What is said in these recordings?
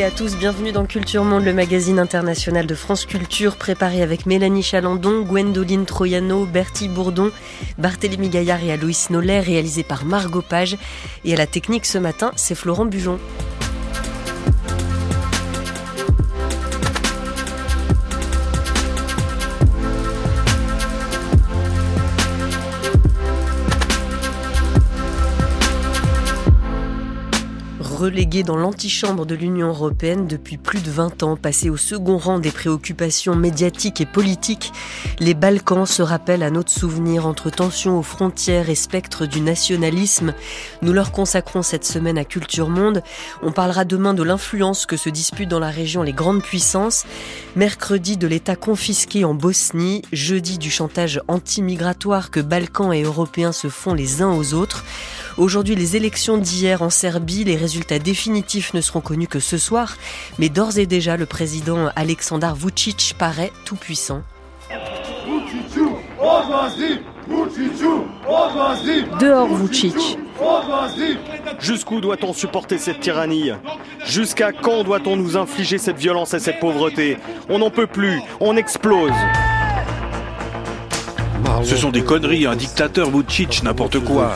À tous, bienvenue dans Culture Monde, le magazine international de France Culture, préparé avec Mélanie Chalandon, Gwendoline Troyano, Bertie Bourdon, Barthélémy Gaillard et Aloïs Nollet, réalisé par Margot Page. Et à la technique ce matin, c'est Florent Bujon. Relégué dans l'antichambre de l'Union européenne depuis plus de 20 ans, passé au second rang des préoccupations médiatiques et politiques, les Balkans se rappellent à notre souvenir entre tensions aux frontières et spectre du nationalisme. Nous leur consacrons cette semaine à Culture Monde. On parlera demain de l'influence que se disputent dans la région les grandes puissances, mercredi de l'État confisqué en Bosnie, jeudi du chantage anti-migratoire que Balkans et Européens se font les uns aux autres. Aujourd'hui, les élections d'hier en Serbie, les résultats définitifs ne seront connus que ce soir, mais d'ores et déjà, le président Aleksandar Vucic paraît tout puissant. Dehors Vucic. Jusqu'où doit-on supporter cette tyrannie? Jusqu'à quand doit-on nous infliger cette violence et cette pauvreté? On n'en peut plus, on explose. Ce sont des conneries, un dictateur Vucic, n'importe quoi.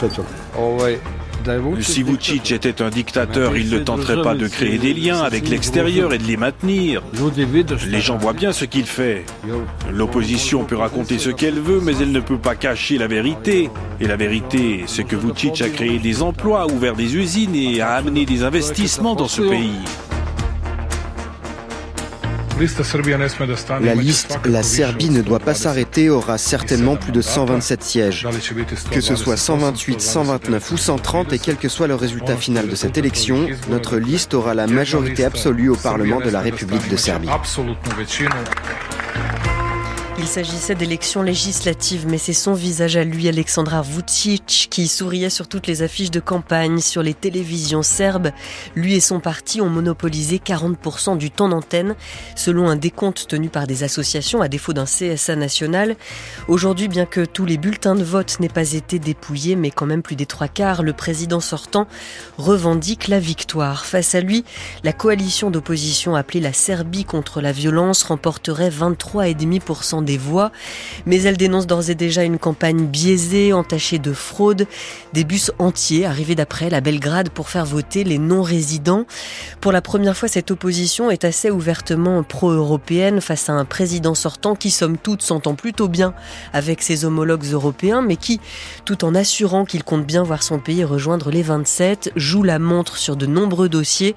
Si Vucic était un dictateur, il ne tenterait pas de créer des liens avec l'extérieur et de les maintenir. Les gens voient bien ce qu'il fait. L'opposition peut raconter ce qu'elle veut, mais elle ne peut pas cacher la vérité. Et la vérité, c'est que Vucic a créé des emplois, ouvert des usines et a amené des investissements dans ce pays. La liste La Serbie ne doit pas s'arrêter aura certainement plus de 127 sièges. Que ce soit 128, 129 ou 130 et quel que soit le résultat final de cette élection, notre liste aura la majorité absolue au Parlement de la République de Serbie. Il s'agissait d'élections législatives, mais c'est son visage à lui, Alexandra Vucic, qui souriait sur toutes les affiches de campagne, sur les télévisions serbes. Lui et son parti ont monopolisé 40% du temps d'antenne, selon un décompte tenu par des associations à défaut d'un CSA national. Aujourd'hui, bien que tous les bulletins de vote n'aient pas été dépouillés, mais quand même plus des trois quarts, le président sortant revendique la victoire. Face à lui, la coalition d'opposition appelée la Serbie contre la violence remporterait 23,5% des voix, mais elle dénonce d'ores et déjà une campagne biaisée, entachée de fraude, des bus entiers arrivés d'après la Belgrade pour faire voter les non-résidents. Pour la première fois, cette opposition est assez ouvertement pro-européenne face à un président sortant qui, somme toute, s'entend plutôt bien avec ses homologues européens, mais qui, tout en assurant qu'il compte bien voir son pays rejoindre les 27, joue la montre sur de nombreux dossiers,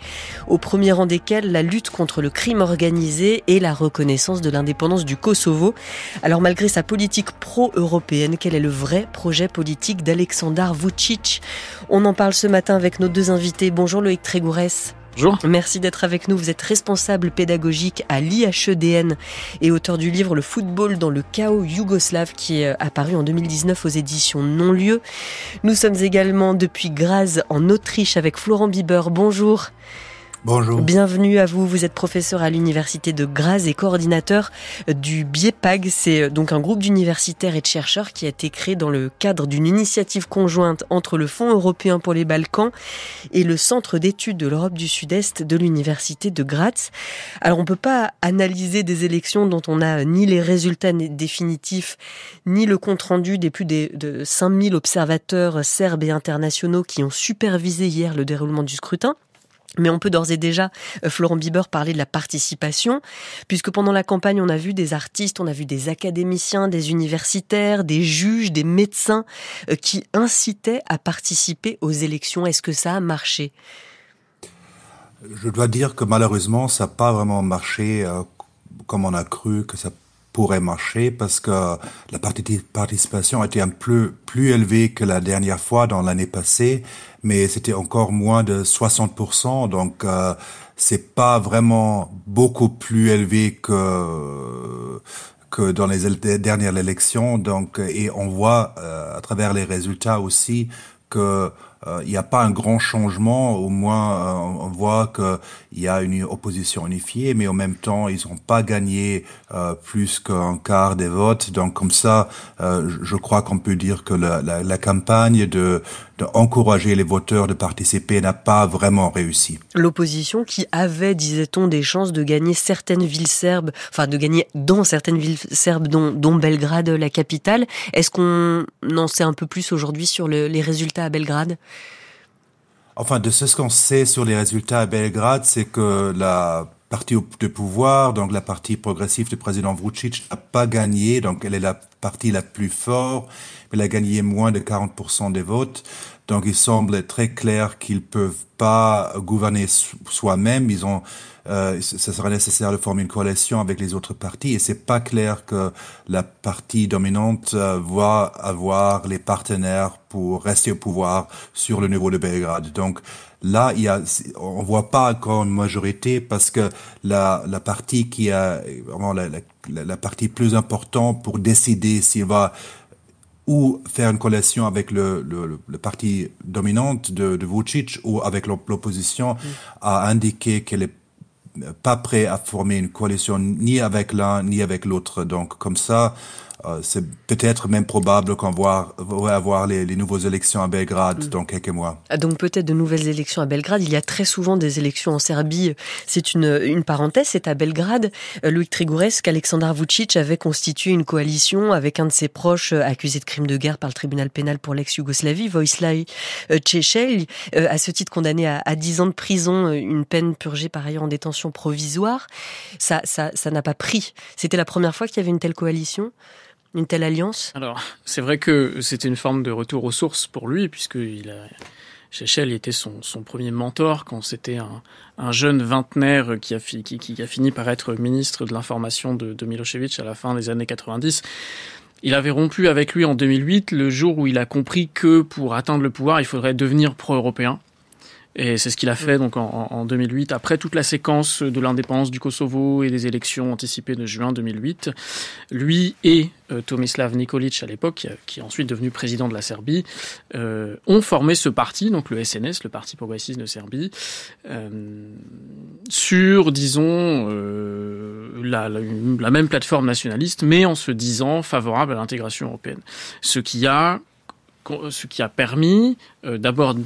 au premier rang desquels la lutte contre le crime organisé et la reconnaissance de l'indépendance du Kosovo. Alors malgré sa politique pro-européenne, quel est le vrai projet politique d'Alexandar Vucic? On en parle ce matin avec nos deux invités. Bonjour Loïc Trégourès. Bonjour. Merci d'être avec nous. Vous êtes responsable pédagogique à l'IHEDN et auteur du livre Le football dans le chaos yougoslave qui est apparu en 2019 aux éditions Non-Lieu. Nous sommes également depuis Graz en Autriche avec Florent Bieber. Bonjour. Bonjour. Bienvenue à vous. Vous êtes professeur à l'université de Graz et coordinateur du BIEPAG. C'est euh, donc un groupe d'universitaires et de chercheurs qui a été créé dans le cadre d'une initiative conjointe entre le Fonds européen pour les Balkans et le Centre d'études de l'Europe du Sud-Est de l'université de Graz. Alors on peut pas analyser des élections dont on n'a ni les résultats définitifs ni le compte rendu des plus de 5000 observateurs serbes et internationaux qui ont supervisé hier le déroulement du scrutin. Mais on peut d'ores et déjà, euh, Florent Bieber, parler de la participation, puisque pendant la campagne, on a vu des artistes, on a vu des académiciens, des universitaires, des juges, des médecins euh, qui incitaient à participer aux élections. Est-ce que ça a marché? Je dois dire que malheureusement, ça n'a pas vraiment marché euh, comme on a cru que ça pourrait marcher parce que la participation était un peu plus élevée que la dernière fois dans l'année passée, mais c'était encore moins de 60%, donc euh, c'est pas vraiment beaucoup plus élevé que que dans les dernières élections. Donc, et on voit euh, à travers les résultats aussi que il n'y a pas un grand changement. Au moins, euh, on voit qu'il y a une opposition unifiée, mais en même temps, ils n'ont pas gagné euh, plus qu'un quart des votes. Donc, comme ça, je crois qu'on peut dire que la, la, la campagne de d'encourager les voteurs de participer n'a pas vraiment réussi. L'opposition qui avait, disait-on, des chances de gagner certaines villes serbes, enfin de gagner dans certaines villes serbes, dont, dont Belgrade, la capitale. Est-ce qu'on en sait un peu plus aujourd'hui sur les résultats à Belgrade? Enfin, de ce qu'on sait sur les résultats à Belgrade, c'est que la partie de pouvoir, donc la partie progressive du président Vucic, n'a pas gagné, donc elle est la partie la plus forte, mais elle a gagné moins de 40% des votes. Donc il semble très clair qu'ils peuvent pas gouverner soi-même. Ils ont, euh, ça serait nécessaire de former une coalition avec les autres partis, et c'est pas clair que la partie dominante euh, va avoir les partenaires pour rester au pouvoir sur le niveau de Belgrade. Donc Là, il y a, on voit pas encore une majorité parce que la, la partie qui a vraiment la, la, la partie plus importante pour décider s'il va ou faire une coalition avec le, le, le parti dominante de, de Vucic ou avec l'opposition, mm. a indiqué qu'elle est pas prêt à former une coalition ni avec l'un ni avec l'autre. Donc comme ça, euh, c'est peut-être même probable qu'on va avoir les, les nouvelles élections à Belgrade mm. dans quelques mois. Ah, donc peut-être de nouvelles élections à Belgrade. Il y a très souvent des élections en Serbie. C'est une, une parenthèse. C'est à Belgrade, euh, Louis Trigouresque, qu'Alexandar Vucic avait constitué une coalition avec un de ses proches euh, accusé de crime de guerre par le tribunal pénal pour l'ex-Yougoslavie, Vojislav Tchechel, à ce titre condamné à, à 10 ans de prison, une peine purgée par ailleurs en détention provisoire. Ça, ça, ça n'a pas pris. C'était la première fois qu'il y avait une telle coalition? Une telle alliance Alors, c'est vrai que c'était une forme de retour aux sources pour lui, puisque il Chechel était son, premier mentor quand c'était un, un, jeune vingtenaire qui a, qui, qui a, fini par être ministre de l'information de, de Milosevic à la fin des années 90. Il avait rompu avec lui en 2008, le jour où il a compris que pour atteindre le pouvoir, il faudrait devenir pro-européen. Et c'est ce qu'il a fait donc en, en, 2008, après toute la séquence de l'indépendance du Kosovo et des élections anticipées de juin 2008. Lui et euh, Tomislav Nikolic à l'époque, qui, qui, est ensuite devenu président de la Serbie, euh, ont formé ce parti, donc le SNS, le Parti progressiste de Serbie, euh, sur, disons, euh, la, la, la même plateforme nationaliste, mais en se disant favorable à l'intégration européenne. Ce qui a ce qui a permis euh, d'abord de,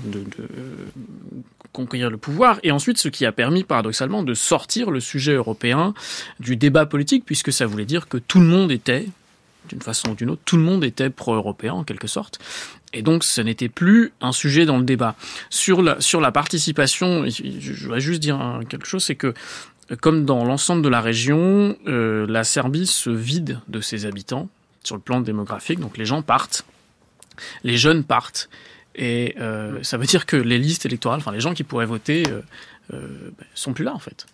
conquérir le pouvoir et ensuite ce qui a permis paradoxalement de sortir le sujet européen du débat politique puisque ça voulait dire que tout le monde était d'une façon ou d'une autre, tout le monde était pro-européen en quelque sorte. Et donc, ce n'était plus un sujet dans le débat. Sur la, participation, je voudrais juste dire quelque chose, c'est que comme dans l'ensemble de la région, euh, la Serbie se vide de ses habitants sur le plan démographique, donc les gens partent les jeunes partent. Et euh, ça veut dire que les listes électorales, enfin les gens qui pourraient voter, euh, euh, sont plus là en fait.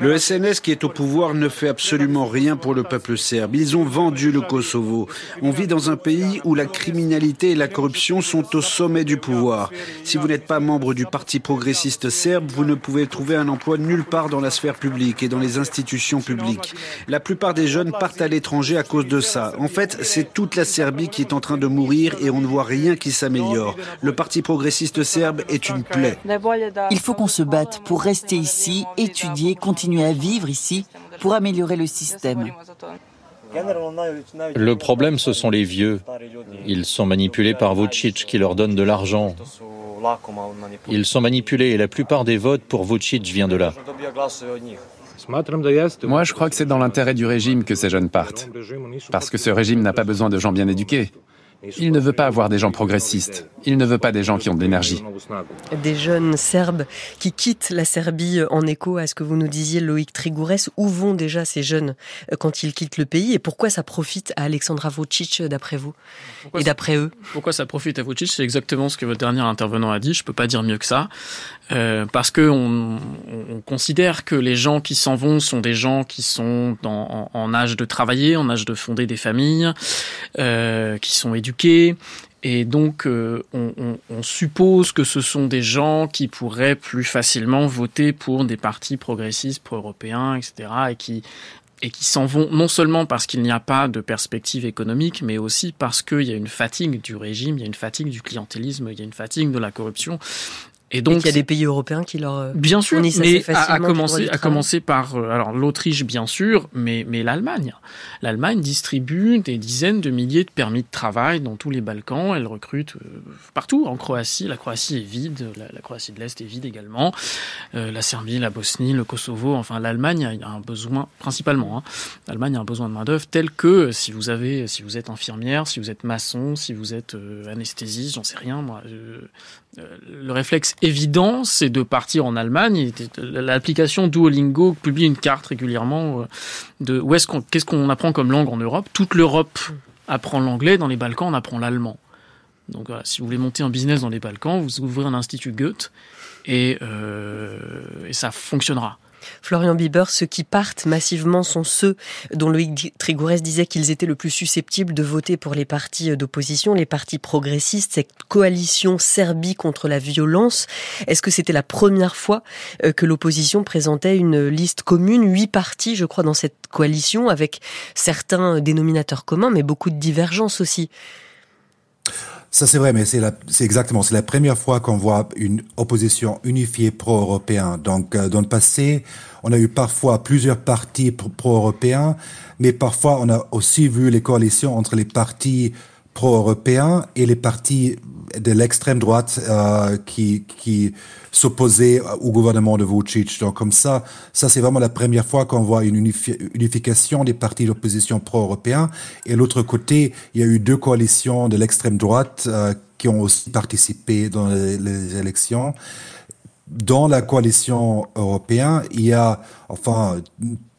Le SNS qui est au pouvoir ne fait absolument rien pour le peuple serbe. Ils ont vendu le Kosovo. On vit dans un pays où la criminalité et la corruption sont au sommet du pouvoir. Si vous n'êtes pas membre du Parti progressiste serbe, vous ne pouvez trouver un emploi nulle part dans la sphère publique et dans les institutions publiques. La plupart des jeunes partent à l'étranger à cause de ça. En fait, c'est toute la Serbie qui est en train de mourir et on ne voit rien qui s'améliore. Le Parti progressiste serbe est une plaie. Il faut qu'on se batte pour rester ici ici, étudier, continuer à vivre ici pour améliorer le système. Le problème, ce sont les vieux. Ils sont manipulés par Vucic qui leur donne de l'argent. Ils sont manipulés et la plupart des votes pour Vucic vient de là. Moi, je crois que c'est dans l'intérêt du régime que ces jeunes partent. Parce que ce régime n'a pas besoin de gens bien éduqués. Il ne veut pas avoir des gens progressistes. Il ne veut pas des gens qui ont de l'énergie. Des jeunes Serbes qui quittent la Serbie en écho à ce que vous nous disiez, Loïc Trigourès. Où vont déjà ces jeunes euh, quand ils quittent le pays et pourquoi ça profite à Alexandra Vucic d'après vous pourquoi et d'après eux? Pourquoi ça profite à Vucic? C'est exactement ce que votre dernier intervenant a dit. Je peux pas dire mieux que ça. Euh, parce que on, on, considère que les gens qui s'en vont sont des gens qui sont en, en, âge de travailler, en âge de fonder des familles, euh, qui sont éduqués. Et donc, euh, on, on, on, suppose que ce sont des gens qui pourraient plus facilement voter pour des partis progressistes, pro-européens, etc., et qui et qui s'en vont non seulement parce qu'il n'y a pas de perspective économique, mais aussi parce qu'il y a une fatigue du régime, il y a une fatigue du clientélisme, il y a une fatigue de la corruption, Et donc, il y a des pays européens qui leur euh, bien sûr, mais à, commencer, à commencer par euh, alors l'Autriche bien sûr, mais mais l'Allemagne. L'Allemagne distribue des dizaines de milliers de permis de travail dans tous les Balkans. Elle recrute euh, partout. En Croatie, la Croatie est vide, la, Croatie de l'Est est vide également. la Serbie, la Bosnie, le Kosovo. Enfin, l'Allemagne a un besoin principalement. Hein, L'Allemagne a un besoin de main d'œuvre tel que si vous avez, si vous êtes infirmière, si vous êtes maçon, si vous êtes anesthésiste, j'en sais rien moi. Le réflexe évident, c'est de partir en Allemagne. L'application Duolingo publie une carte régulièrement euh, de où est-ce qu'on, qu'est-ce qu'on apprend comme langue en Europe. Toute l'Europe apprend l'anglais, dans les Balkans, on apprend l'allemand. Donc voilà, si vous voulez monter un business dans les Balkans, vous ouvrez un institut Goethe et, euh, et ça fonctionnera. Florian Bieber, ceux qui partent massivement sont ceux dont Loïc Trigourès disait qu'ils étaient le plus susceptibles de voter pour les partis d'opposition, les partis progressistes, cette coalition Serbie contre la violence. Est-ce que c'était la première fois euh, que l'opposition présentait une liste commune, huit partis, je crois, dans cette coalition, avec certains dénominateurs communs, mais beaucoup de divergences aussi ça c'est vrai, mais c'est exactement, c'est la première fois qu'on voit une opposition unifiée pro-européen. Donc euh, dans le passé, on a eu parfois plusieurs partis pro-européens, mais parfois on a aussi vu les coalitions entre les partis pro-européens et les partis de l'extrême droite euh, qui, qui s'opposaient au gouvernement de Vucic. Donc comme ça, ça c'est vraiment la première fois qu'on voit une unification des partis d'opposition pro-européens. Et l'autre côté, il y a eu deux coalitions de l'extrême droite euh, qui ont aussi participé dans les, élections. Dans la coalition européenne, il y a enfin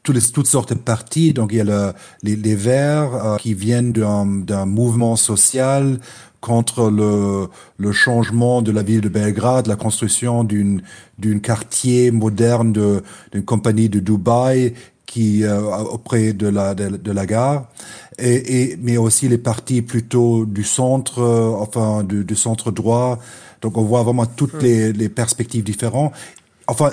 toutes, sortes de partis. Donc il y a les, les, Verts euh, qui viennent d'un mouvement social contre le, le changement de la ville de Belgrade, la construction d'une d'une quartier moderne d'une compagnie de Dubaï qui euh, auprès de la de, la gare. Et, et, mais aussi les partis plutôt du centre euh, enfin du, du, centre droit. Donc on voit vraiment toutes hmm. les, les perspectives différentes. Enfin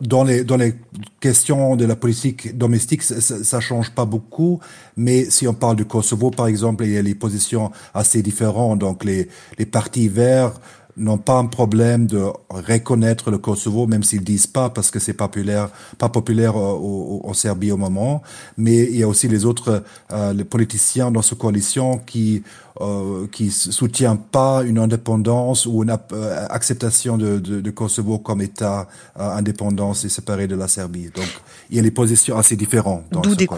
dans les dans les questions de la politique domestique, ça, ça, change pas beaucoup. Mais si on parle du Kosovo, par exemple, il y a les positions assez différentes. Donc les les partis verts n'ont pas un problème de reconnaître le Kosovo, même s'ils disent pas, parce que c'est populaire, pas populaire en Serbie au moment. Mais il y a aussi les autres euh, les politiciens dans cette coalition qui euh, qui soutient pas une indépendance ou une euh, acceptation de, de, de, Kosovo comme État euh, indépendant et séparé de la Serbie. Donc il y a des positions assez différentes. D'où des,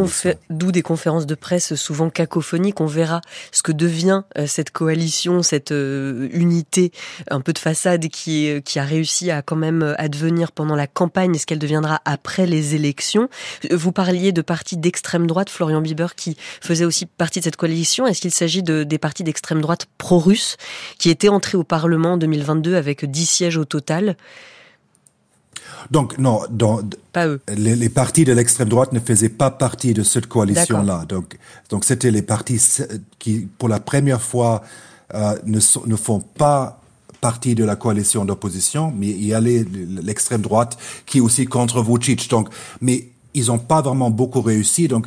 d'où des conférences de presse souvent cacophoniques. On verra ce que devient euh, cette coalition, cette unité un peu de façade qui, qui a réussi à quand même advenir pendant la campagne et ce qu'elle deviendra après les élections. Vous parliez de partis d'extrême droite, Florian Bieber, qui faisait aussi partie de cette coalition. Est-ce qu'il s'agit de, des parti d'extrême droite pro-russe qui était entré au Parlement en 2022 avec 10 sièges au total? Donc non, pas eux. Les, partis de l'extrême droite ne faisaient pas partie de cette coalition-là. Donc, donc c'était les partis qui, pour la première fois, euh, ne, ne font pas partie de la coalition d'opposition, mais il y a l'extrême droite qui est aussi contre Vucic. Donc, mais ils n'ont pas vraiment beaucoup réussi. Donc,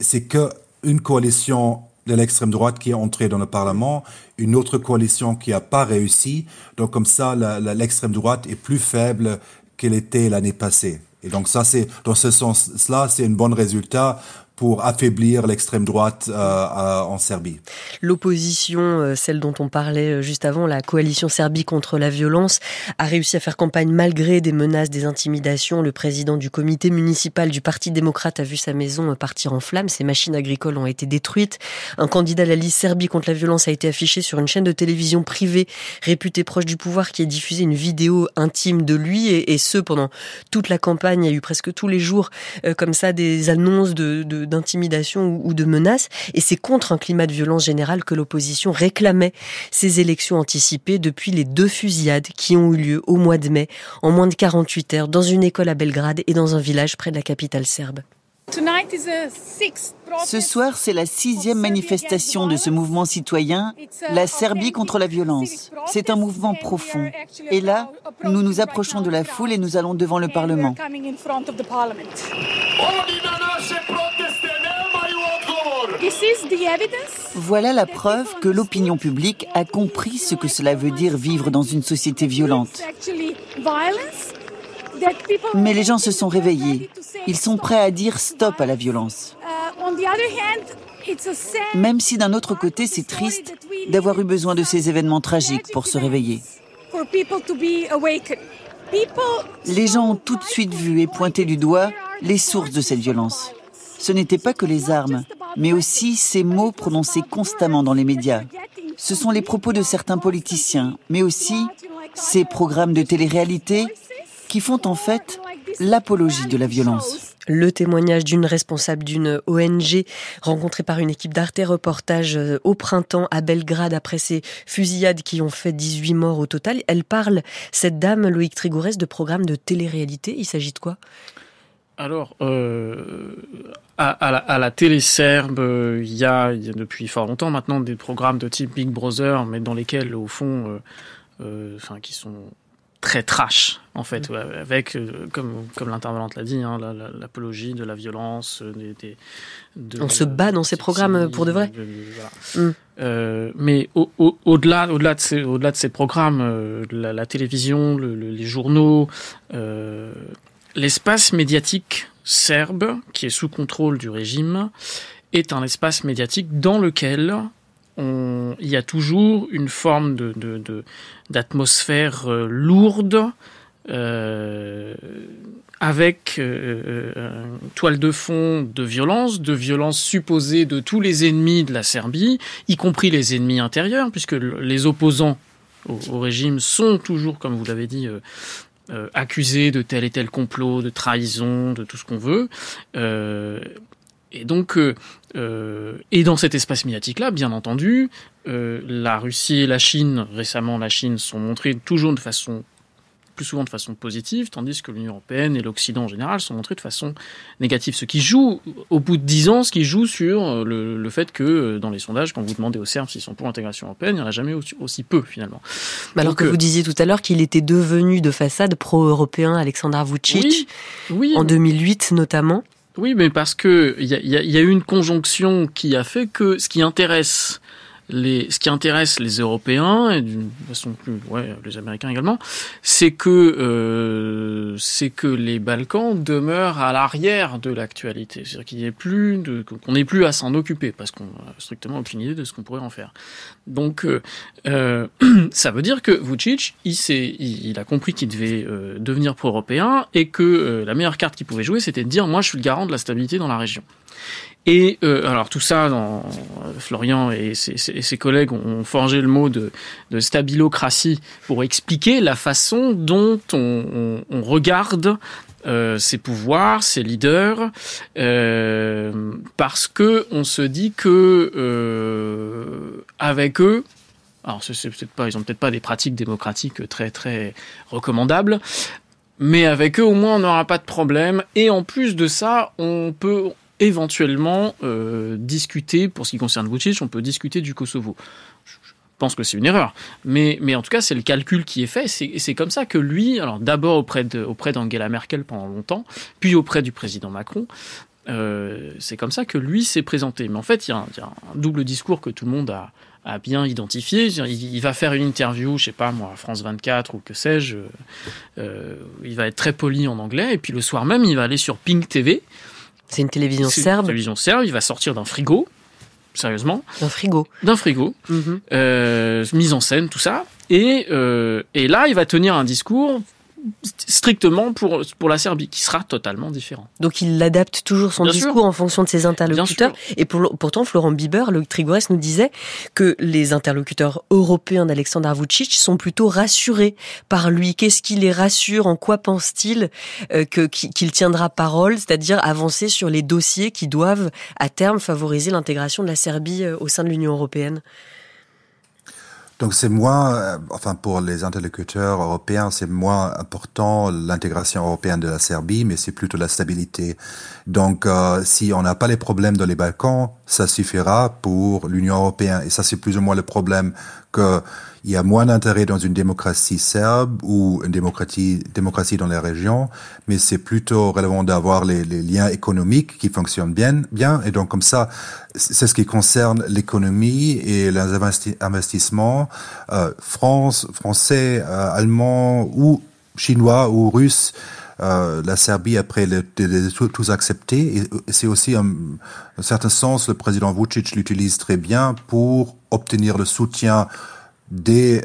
c'est que une coalition de l'extrême droite qui est entrée dans le Parlement, une autre coalition qui n'a pas réussi. Donc comme ça, l'extrême droite est plus faible qu'elle était l'année passée. Et donc ça, c'est dans ce sens-là, c'est un bon résultat pour affaiblir l'extrême droite euh, euh, en Serbie. L'opposition, euh, celle dont on parlait juste avant, la coalition Serbie contre la violence, a réussi à faire campagne malgré des menaces, des intimidations. Le président du comité municipal du Parti démocrate a vu sa maison partir en flammes. Ses machines agricoles ont été détruites. Un candidat à la liste Serbie contre la violence a été affiché sur une chaîne de télévision privée réputée proche du pouvoir qui a diffusé une vidéo intime de lui et, ce pendant toute la campagne. Il y a eu presque tous les jours comme ça des annonces de, de d'intimidation ou de menaces. Et c'est contre un climat de violence générale que l'opposition réclamait ces élections anticipées depuis les deux fusillades qui ont eu lieu au mois de mai, en moins de 48 heures, dans une école à Belgrade et dans un village près de la capitale serbe. Ce soir, c'est la sixième manifestation de ce mouvement citoyen, la Serbie contre la violence. C'est un mouvement profond. Et là, nous nous approchons de la foule et nous allons devant le Parlement. Voilà la preuve que l'opinion publique a compris ce que cela veut dire vivre dans une société violente. Mais les gens se sont réveillés. Ils sont prêts à dire stop à la violence. Même si d'un autre côté, c'est triste d'avoir eu besoin de ces événements tragiques pour se réveiller. Les gens ont tout de suite vu et pointé du doigt les sources de cette violence. Ce n'était pas que les armes, mais aussi ces mots prononcés constamment dans les médias. Ce sont les propos de certains politiciens, mais aussi ces programmes de télé-réalité qui font en fait l'apologie de la violence. Le témoignage d'une responsable d'une ONG rencontrée par une équipe d'Arte Reportage euh, au printemps à Belgrade après ces fusillades qui ont fait 18 morts au total. Elle parle, cette dame, Loïc Trigourès, de programmes de télé-réalité. Il s'agit de quoi? Alors, euh, à, la, télé serbe, euh, il y, a, depuis fort longtemps maintenant des programmes de type Big Brother, mais dans lesquels, au fond, enfin, qui sont très trash en fait, mm. avec euh, comme comme l'intervenante l'a dit, hein, l'apologie de la violence. Euh, des, On se bat dans ces programmes pour de vrai. Mm. Euh, mais au-delà, au, delà de ces, au-delà de ces programmes, la, télévision, les journaux, l'espace médiatique serbe, qui est sous contrôle du régime, est un espace médiatique dans lequel il y a toujours une forme d'atmosphère euh, lourde, euh, avec euh, toile de fond de violence, de violence supposée de tous les ennemis de la Serbie, y compris les ennemis intérieurs, puisque les opposants au, régime sont toujours, comme vous l'avez dit, accusés de tel et tel complot, de trahison, de tout ce qu'on veut. Et donc, euh, euh, et dans cet espace médiatique-là, bien entendu, euh, la Russie et la Chine, récemment la Chine, sont montrées toujours de façon plus souvent de façon positive, tandis que l'Union européenne et l'Occident en général sont montrés de façon négative. Ce qui joue, au bout de dix ans, ce qui joue sur le, fait que dans les sondages, quand vous demandez aux Serbes s'ils sont pour l'intégration européenne, il n'y en a jamais aussi, peu finalement. alors que vous disiez tout à l'heure qu'il était devenu de façade pro-européen, Alexandre Vucic, oui, en 2008 notamment. Oui, mais parce que il y a, y a, eu une conjonction qui a fait que ce qui intéresse les, ce qui intéresse les Européens et d'une façon plus, ouais, les Américains également, c'est que euh, c'est que les Balkans demeurent à l'arrière de l'actualité, c'est-à-dire qu'il n'y ait plus de, qu'on n'ait plus à s'en occuper parce qu'on a strictement aucune idée de ce qu'on pourrait en faire. Donc, euh, euh ça veut dire que Vucic, il, il, a compris qu'il devait euh, devenir pro-européen et que euh, la meilleure carte qu'il pouvait jouer, c'était de dire moi, je suis le garant de la stabilité dans la région. Et euh, alors tout ça, Florian et ses, collègues ont forgé le mot de, stabilocratie pour expliquer la façon dont on, regarde euh, ses pouvoirs, ses leaders, euh, parce que on se dit que euh, avec eux, alors peut-être pas, ils ont peut-être pas des pratiques démocratiques très très recommandables, mais avec eux au moins on n'aura pas de problème. Et en plus de ça, on peut éventuellement euh, discuter, pour ce qui concerne Vucic, on peut discuter du Kosovo. Je pense que c'est une erreur. Mais, mais en tout cas, c'est le calcul qui est fait. Et c'est comme ça que lui, alors d'abord auprès d'Angela Merkel pendant longtemps, puis auprès du président Macron, euh, c'est comme ça que lui s'est présenté. Mais en fait, il y, a un, double discours que tout le monde a, bien identifié. Il, va faire une interview, je sais pas moi, France 24 ou que sais-je. Euh, il va être très poli en anglais. Et puis le soir même, il va aller sur Pink TV. C'est une télévision serbe. Une télévision serbe. Il va sortir d'un frigo. Sérieusement. D'un frigo. D'un frigo. Mhm. Euh, mise en scène, tout ça. Et, euh, et là, il va tenir un discours strictement pour, pour la Serbie, qui sera totalement différent. Donc il adapte toujours son discours en fonction de ses interlocuteurs. Et pour, pourtant, Florent Bieber, le Trigores, nous disait que les interlocuteurs européens d'Alexandre Vucic sont plutôt rassurés par lui. Qu'est-ce qui les rassure? En quoi pense-t-il euh, que qu'il tiendra parole, c'est-à-dire avancer sur les dossiers qui doivent à terme favoriser l'intégration de la Serbie euh, au sein de l'Union européenne? Donc c'est moins, euh, enfin pour les interlocuteurs européens, c'est moins important l'intégration européenne de la Serbie, mais c'est plutôt la stabilité. Donc euh, si on n'a pas les problèmes dans les Balkans, ça suffira pour l'Union européenne. Et ça c'est plus ou moins le problème que il y a moins d'intérêt dans une démocratie serbe ou une démocratie, démocratie dans les régions, mais c'est plutôt relevant d'avoir les, les, liens économiques qui fonctionnent bien, bien. Et donc comme ça, c'est ce qui concerne l'économie et les investissements euh, France, français, euh, allemand ou chinois ou russe. Euh, la Serbie après les, les, tous accepté et c'est aussi un, un certain sens le président Vucic l'utilise très bien pour obtenir le soutien des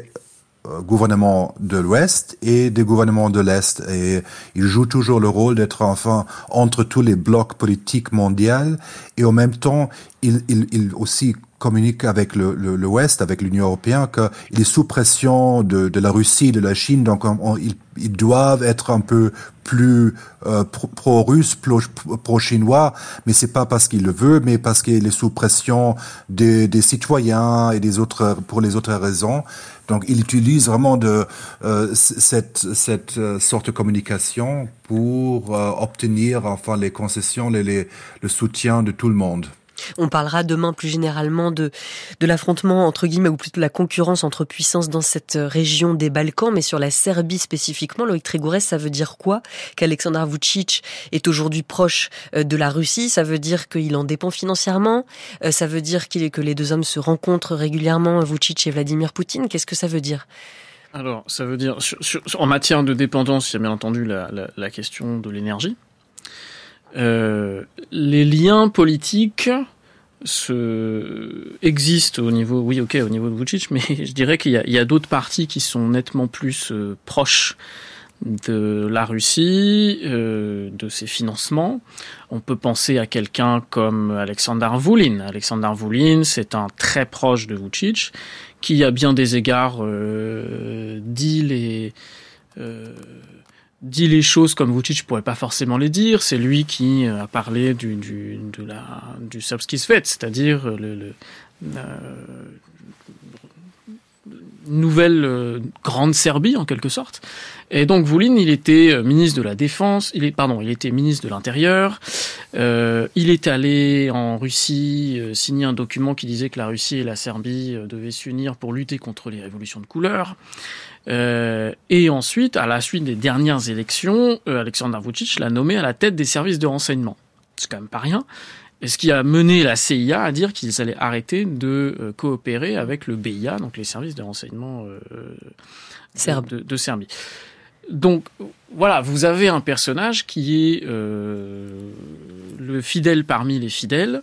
euh, gouvernements de l'Ouest et des gouvernements de l'Est. Et il joue toujours le rôle d'être enfin entre tous les blocs politiques mondiaux et en même temps, il, il, il aussi communique avec le, le, l'Ouest, avec l'Union européenne, qu'il est sous pression de, de, la Russie, de la Chine, donc on, ils, ils, doivent être un peu plus euh, pro-russe, pro-chinois, mais c'est pas parce qu'il le veut, mais parce qu'il est sous pression des, des, citoyens et des autres pour les autres raisons. Donc, il utilise vraiment de euh, cette cette euh, sorte de communication pour euh, obtenir enfin les concessions, les, les, le soutien de tout le monde. On parlera demain plus généralement de, de l'affrontement entre guillemets ou plutôt de la concurrence entre puissances dans cette région des Balkans, mais sur la Serbie spécifiquement, Loïc Trégourès, ça veut dire quoi? Qu'Alexandra Vucic est aujourd'hui proche euh, de la Russie, ça veut dire qu'il en dépend financièrement, euh, ça veut dire que les deux hommes se rencontrent régulièrement, Vucic et Vladimir Poutine. Qu'est-ce que ça veut dire? Alors, ça veut dire, en matière de dépendance, il y a bien entendu la, question de l'énergie. Euh, les liens politiques se existent au niveau, oui, ok, au niveau de Vucic, mais je dirais qu'il y a, d'autres partis qui sont nettement plus euh, proches de la Russie, euh, de ses financements. On peut penser à quelqu'un comme Alexander Voulin. Alexander Voulin, c'est un très proche de Vucic, qui à bien des égards euh, dit dit les choses comme Vucic pourrait pas forcément les dire. C'est lui qui euh, a parlé du, du, de la, du c'est-à-dire le, le la nouvelle euh, grande Serbie en quelque sorte. Et donc Voulin, il était euh, ministre de la Défense, il est pardon, il était ministre de l'Intérieur. Euh, il est allé en Russie euh, signer un document qui disait que la Russie et la Serbie devaient s'unir pour lutter contre les révolutions de couleur. Euh, et ensuite, à la suite des dernières élections, euh, Alexander Vucic l'a nommé à la tête des services de renseignement. C'est quand même pas rien. Et ce qui a mené la CIA à dire qu'ils allaient arrêter de euh, coopérer avec le BIA, donc les services de renseignement euh, Serbe. de, de, Serbie. Donc voilà, vous avez un personnage qui est le fidèle parmi les fidèles,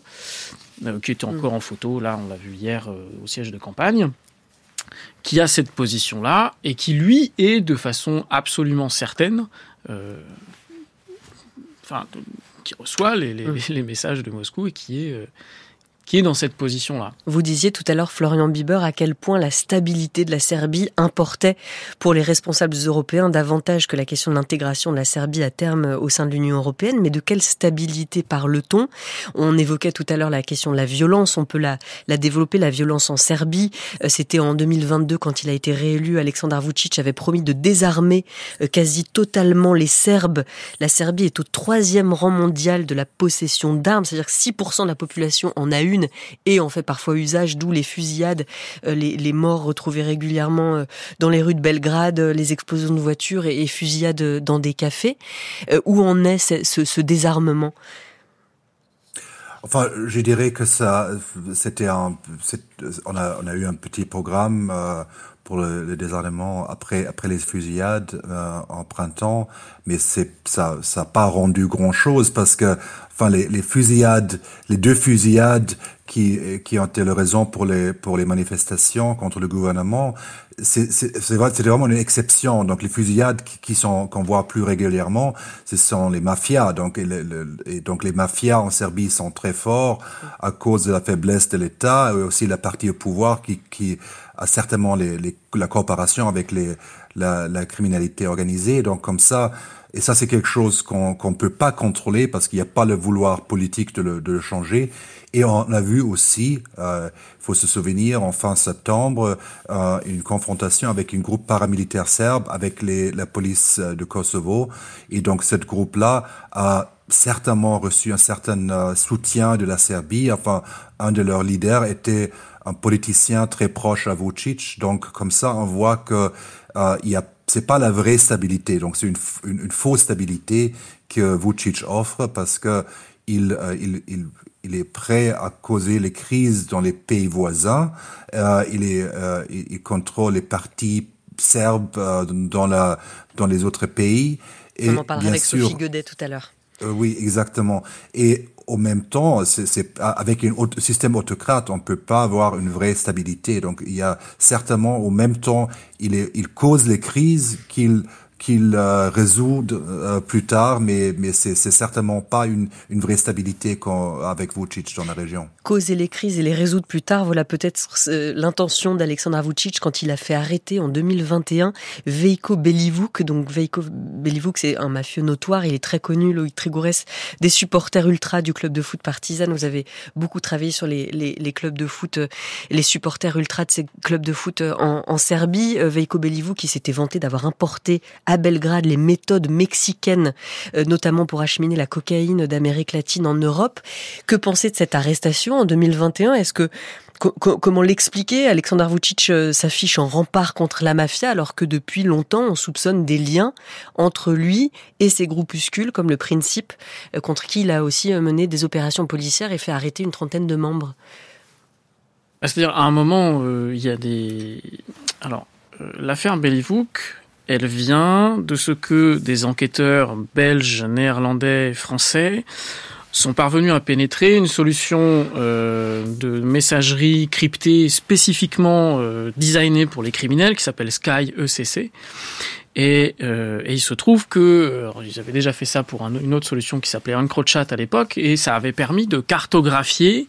qui était encore mm. en photo, là on l'a vu hier au siège de campagne, qui a cette position-là et qui, lui, est de façon absolument certaine, euh, enfin, qui reçoit les, les, les, messages de Moscou et qui est, euh, dans cette position-là. Vous disiez tout à l'heure, Florian Bieber, à quel point la stabilité de la Serbie importait pour les responsables européens davantage que la question de l'intégration de la Serbie à terme au sein de l'Union européenne. Mais de quelle stabilité parle-t-on? On évoquait tout à l'heure la question de la violence. On peut la, la développer, la violence en Serbie. Euh, c'était en 2022 quand il a été réélu. Alexandar Vucic avait promis de désarmer euh, quasi totalement les Serbes. La Serbie est au troisième rang mondial de la possession d'armes, c'est-à-dire que 6% de la population en a une et en fait parfois usage, d'où les fusillades, euh, les, morts retrouvés régulièrement euh, dans les rues de Belgrade, euh, les explosions de voitures et, fusillades dans des cafés. Où en est ce, désarmement? Enfin, je dirais que ça, c'était un, on a, eu un petit programme pour le, le, désarmement après, après les fusillades euh, en printemps, mais c'est ça, ça n'a pas rendu grand chose parce que, enfin, les, les fusillades, les deux fusillades qui, qui ont été la raison pour les, pour les manifestations contre le gouvernement, c'est vraiment une exception. Donc les fusillades qui, qui sont qu'on voit plus régulièrement, ce sont les mafias. Donc et, le, et, donc les mafias en Serbie sont très forts à cause de la faiblesse de l'État et aussi la partie au pouvoir qui, qui certainement les, les, la coopération avec les, la, la criminalité organisée. Donc comme ça, et ça, c'est quelque chose qu'on ne peut pas contrôler parce qu'il n'y a pas le vouloir politique de le, de le, changer. Et on a vu aussi, il euh, faut se souvenir, en fin septembre, euh, une confrontation avec une groupe paramilitaire serbe avec les, la police de Kosovo. Et donc, cette groupe-là a certainement reçu un certain euh, soutien de la Serbie. Enfin, un de leurs leaders était un politicien très proche à Vucic. Donc comme ça, on voit que euh, il y a c'est pas la vraie stabilité. Donc c'est une, une, fausse stabilité que Vucic offre parce que il, euh, il, il, il, est prêt à causer les crises dans les pays voisins. Euh, il, est, euh, il, contrôle les partis serbes euh, dans, la, dans les autres pays. Et On en parlera avec sûr, Sophie Godet tout à l'heure. Euh, oui, exactement. Et au même temps, c'est avec un système autocrate, on peut pas avoir une vraie stabilité. Donc, il y a certainement, au même temps, il, est, il cause les crises qu'il qu'il euh, résout euh, plus tard, mais, mais c'est certainement pas une, une vraie stabilité avec Vucic dans la région. Causer les crises et les résoudre plus tard, voilà peut-être euh, l'intention d'Alexandra Vucic quand il a fait arrêter en 2021 Veiko Belivouk. Donc Veiko Belivouk, c'est un mafieux notoire, il est très connu, Loïc Trigourès, des supporters ultra du club de foot Partizan. Vous avez beaucoup travaillé sur les, les, clubs de foot, les supporters ultra de ces clubs de foot en, en Serbie. Veiko Belivouk qui s'était vanté d'avoir importé à Belgrade les méthodes mexicaines, euh, notamment pour acheminer la cocaïne d'Amérique latine en Europe. Que penser de cette arrestation en 2021 Est-ce que comment l'expliquer? Alexander Vucic euh, s'affiche en rempart contre la mafia alors que depuis longtemps on soupçonne des liens entre lui et ses groupuscules comme le Principe euh, contre qui il a aussi mené des opérations policières et fait arrêter une trentaine de membres. C'est-à-dire à un moment il y a des alors l'affaire Bellivouk elle vient de ce que des enquêteurs belges, néerlandais, français sont parvenus à pénétrer une solution euh, de messagerie cryptée spécifiquement euh, designée pour les criminels qui s'appelle Sky ECC et, euh, et, il se trouve que alors, ils avaient déjà fait ça pour un, une autre solution qui s'appelait EncroChat à l'époque, et ça avait permis de cartographier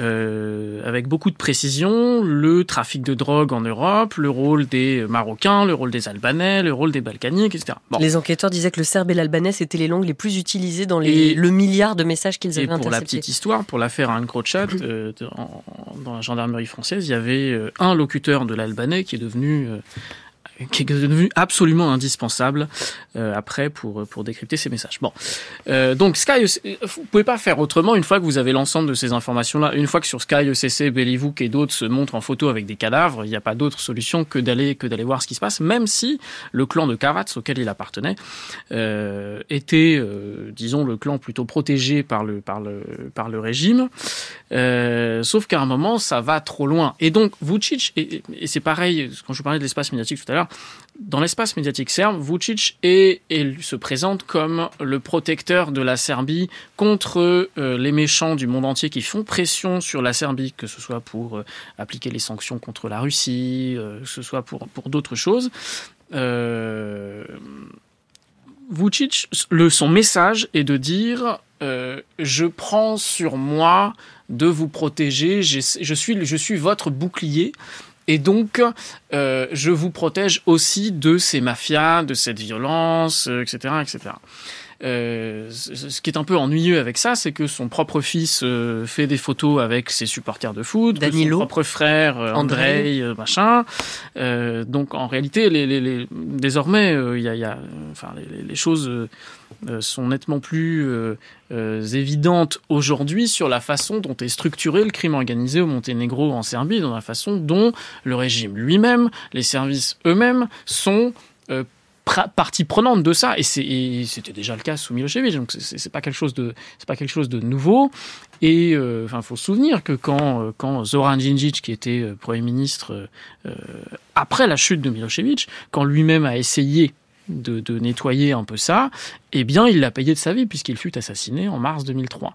euh, avec beaucoup de précision le trafic de drogue en Europe, le rôle des Marocains, le rôle des Albanais, le rôle des Balkaniques, etc. Bon. Les enquêteurs disaient que le serbe et l'albanais c'était les langues les plus utilisées dans les, le milliard de messages qu'ils avaient et pour la petite histoire, pour l'affaire EncroChat, euh, dans la gendarmerie française, il y avait euh, un locuteur de l'albanais qui est devenu euh, qui est devenu absolument indispensable euh, après pour pour décrypter ces messages. Bon, euh, donc Sky, vous pouvez pas faire autrement une fois que vous avez l'ensemble de ces informations-là. Une fois que sur Sky, ECC, Bellivouk et d'autres se montrent en photo avec des cadavres, il n'y a pas d'autre solution que d'aller que d'aller voir ce qui se passe, même si le clan de Kavats auquel il appartenait euh, était, euh, disons, le clan plutôt protégé par le par le par le régime. Euh, sauf qu'à un moment, ça va trop loin. Et donc Vucic, et, et c'est pareil quand je parlais de l'espace médiatique tout à l'heure dans l'espace médiatique serbe, Vucic se présente comme le protecteur de la Serbie contre euh, les méchants du monde entier qui font pression sur la Serbie, que ce soit pour euh, appliquer les sanctions contre la Russie, euh, que ce soit pour, d'autres choses. Vucic, son message est de dire je prends sur moi de vous protéger, je suis votre bouclier et donc, euh, je vous protège aussi de ces mafias, de cette violence, etc., euh, etc. Euh, ce qui est un peu ennuyeux avec ça, c'est que son propre fils euh, fait des photos avec ses supporters de foot, son propre frère euh, André, euh, machin. donc en réalité, les, les, les désormais, il y a, y a, enfin, les, les choses sont nettement plus évidentes aujourd'hui sur la façon dont est structuré le crime organisé au Monténégro en Serbie, dans la façon dont le régime lui-même, les services eux-mêmes sont partie prenante de ça et c'était déjà le cas sous Milosevic donc c'est pas quelque chose de c'est pas quelque chose de nouveau et euh, enfin faut se souvenir que quand euh, quand Zoran Djindjic qui était euh, premier ministre euh, après la chute de Milosevic quand lui-même a essayé de, de, nettoyer un peu ça, eh bien, il l'a payé de sa vie puisqu'il fut assassiné en mars 2003.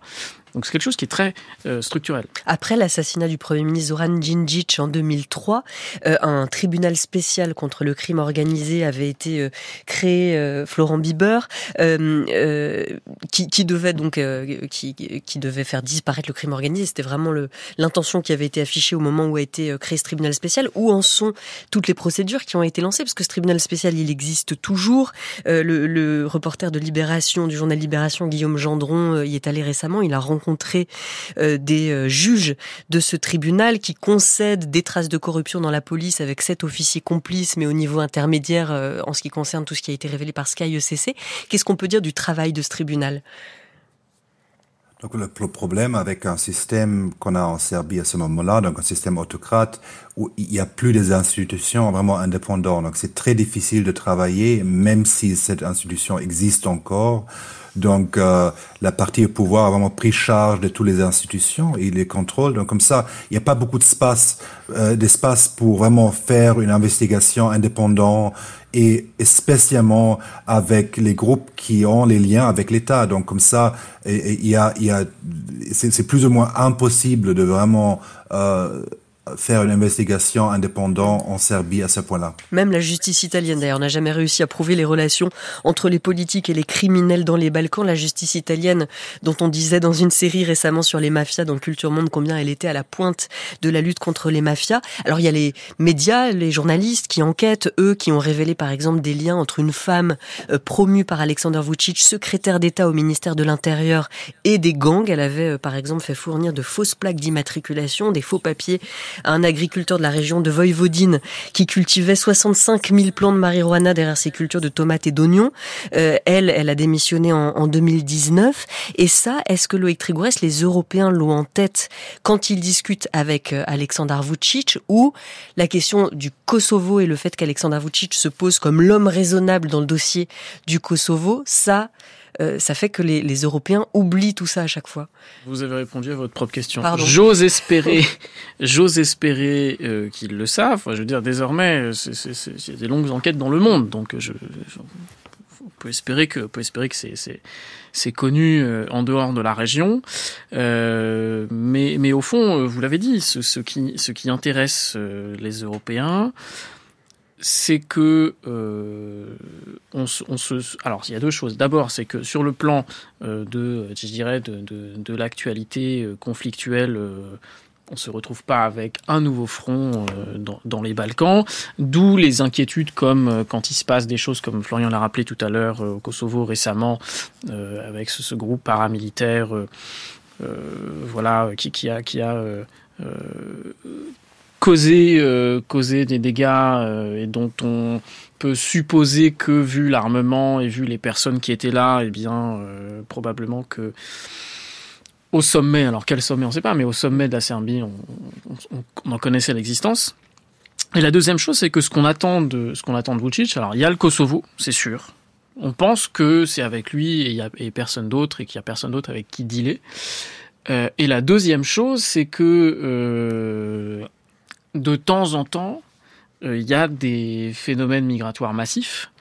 Donc c'est quelque chose qui est très euh, structurel. Après l'assassinat du Premier ministre Zoran Djindjic en 2003, euh, un tribunal spécial contre le crime organisé avait été euh, créé, Florent Bieber, qui, devait donc qui, devait faire disparaître le crime organisé. C'était vraiment l'intention qui avait été affichée au moment où a été créé ce tribunal spécial. Où en sont toutes les procédures qui ont été lancées? Parce que ce tribunal spécial, il existe toujours. Le, reporter de Libération, du journal Libération, Guillaume Gendron, y est allé récemment. Il a rencontrer euh, des euh, juges de ce tribunal qui concèdent des traces de corruption dans la police avec sept officiers complices, mais au niveau intermédiaire euh, en ce qui concerne tout ce qui a été révélé par Sky ECC. Qu'est-ce qu'on peut dire du travail de ce tribunal? Donc le, problème avec un système qu'on a en Serbie à ce moment-là, donc un système autocrate, où il n'y a plus des institutions vraiment indépendantes. Donc c'est très difficile de travailler, même si cette institution existe encore. Donc euh, la partie au pouvoir a vraiment pris charge de toutes les institutions et les contrôle. Donc comme ça, il n'y a pas beaucoup d'espace, euh, d'espace pour vraiment faire une investigation indépendante et spécialement avec les groupes qui ont les liens avec l'État. Donc comme ça, il y a, y a, c'est plus ou moins impossible de vraiment euh, faire une investigation indépendante en Serbie à ce point-là. Même la justice italienne, d'ailleurs, n'a jamais réussi à prouver les relations entre les politiques et les criminels dans les Balkans. La justice italienne, dont on disait dans une série récemment sur les mafias dans Culture Monde combien elle était à la pointe de la lutte contre les mafias. Alors il y a les médias, les journalistes qui enquêtent, eux, qui ont révélé par exemple des liens entre une femme euh, promue par Alexander Vucic, secrétaire d'État au ministère de l'Intérieur, et des gangs. Elle avait euh, par exemple fait fournir de fausses plaques d'immatriculation, des faux papiers un agriculteur de la région de Voïvodine qui cultivait 65 000 plants de marijuana derrière ses cultures de tomates et d'oignons. Euh, elle, elle a démissionné en, 2019. Et ça, est-ce que Loïc Trigourès, les Européens l'ont en tête quand ils discutent avec euh, Alexandar Vucic ou la question du Kosovo et le fait qu'Alexandar Vucic se pose comme l'homme raisonnable dans le dossier du Kosovo, ça, euh, ça fait que les, les, Européens oublient tout ça à chaque fois. Vous avez répondu à votre propre question. J'ose espérer, j'ose espérer euh, qu'ils le savent. je veux dire, désormais, il y a des longues enquêtes dans le monde, donc je, on peut espérer que, on peut espérer que c'est, connu euh, en dehors de la région. Euh, mais, mais au fond, vous l'avez dit, ce, ce, qui, ce qui intéresse les Européens, c'est que euh, on, se, alors il y a deux choses. D'abord, c'est que sur le plan euh, de, je dirais, de, de, l'actualité euh, conflictuelle. on se retrouve pas avec un nouveau front dans, les Balkans, d'où les inquiétudes comme quand il se passe des choses comme Florian l'a rappelé tout à l'heure au Kosovo récemment avec ce, ce, groupe paramilitaire, voilà, qui, qui a, qui a causer, euh, causer des dégâts euh, et dont on peut supposer que vu l'armement et vu les personnes qui étaient là, eh bien euh, probablement que au sommet, alors quel sommet on ne sait pas, mais au sommet de la Serbie, on, en connaissait l'existence. Et la deuxième chose, c'est que ce qu'on attend de ce qu'on attend de Vucic, alors il y a le Kosovo, c'est sûr. On pense que c'est avec lui et personne d'autre et qu'il y a personne d'autre avec qui dealer. et la deuxième chose, c'est que de temps en temps, euh, il y a des phénomènes migratoires massifs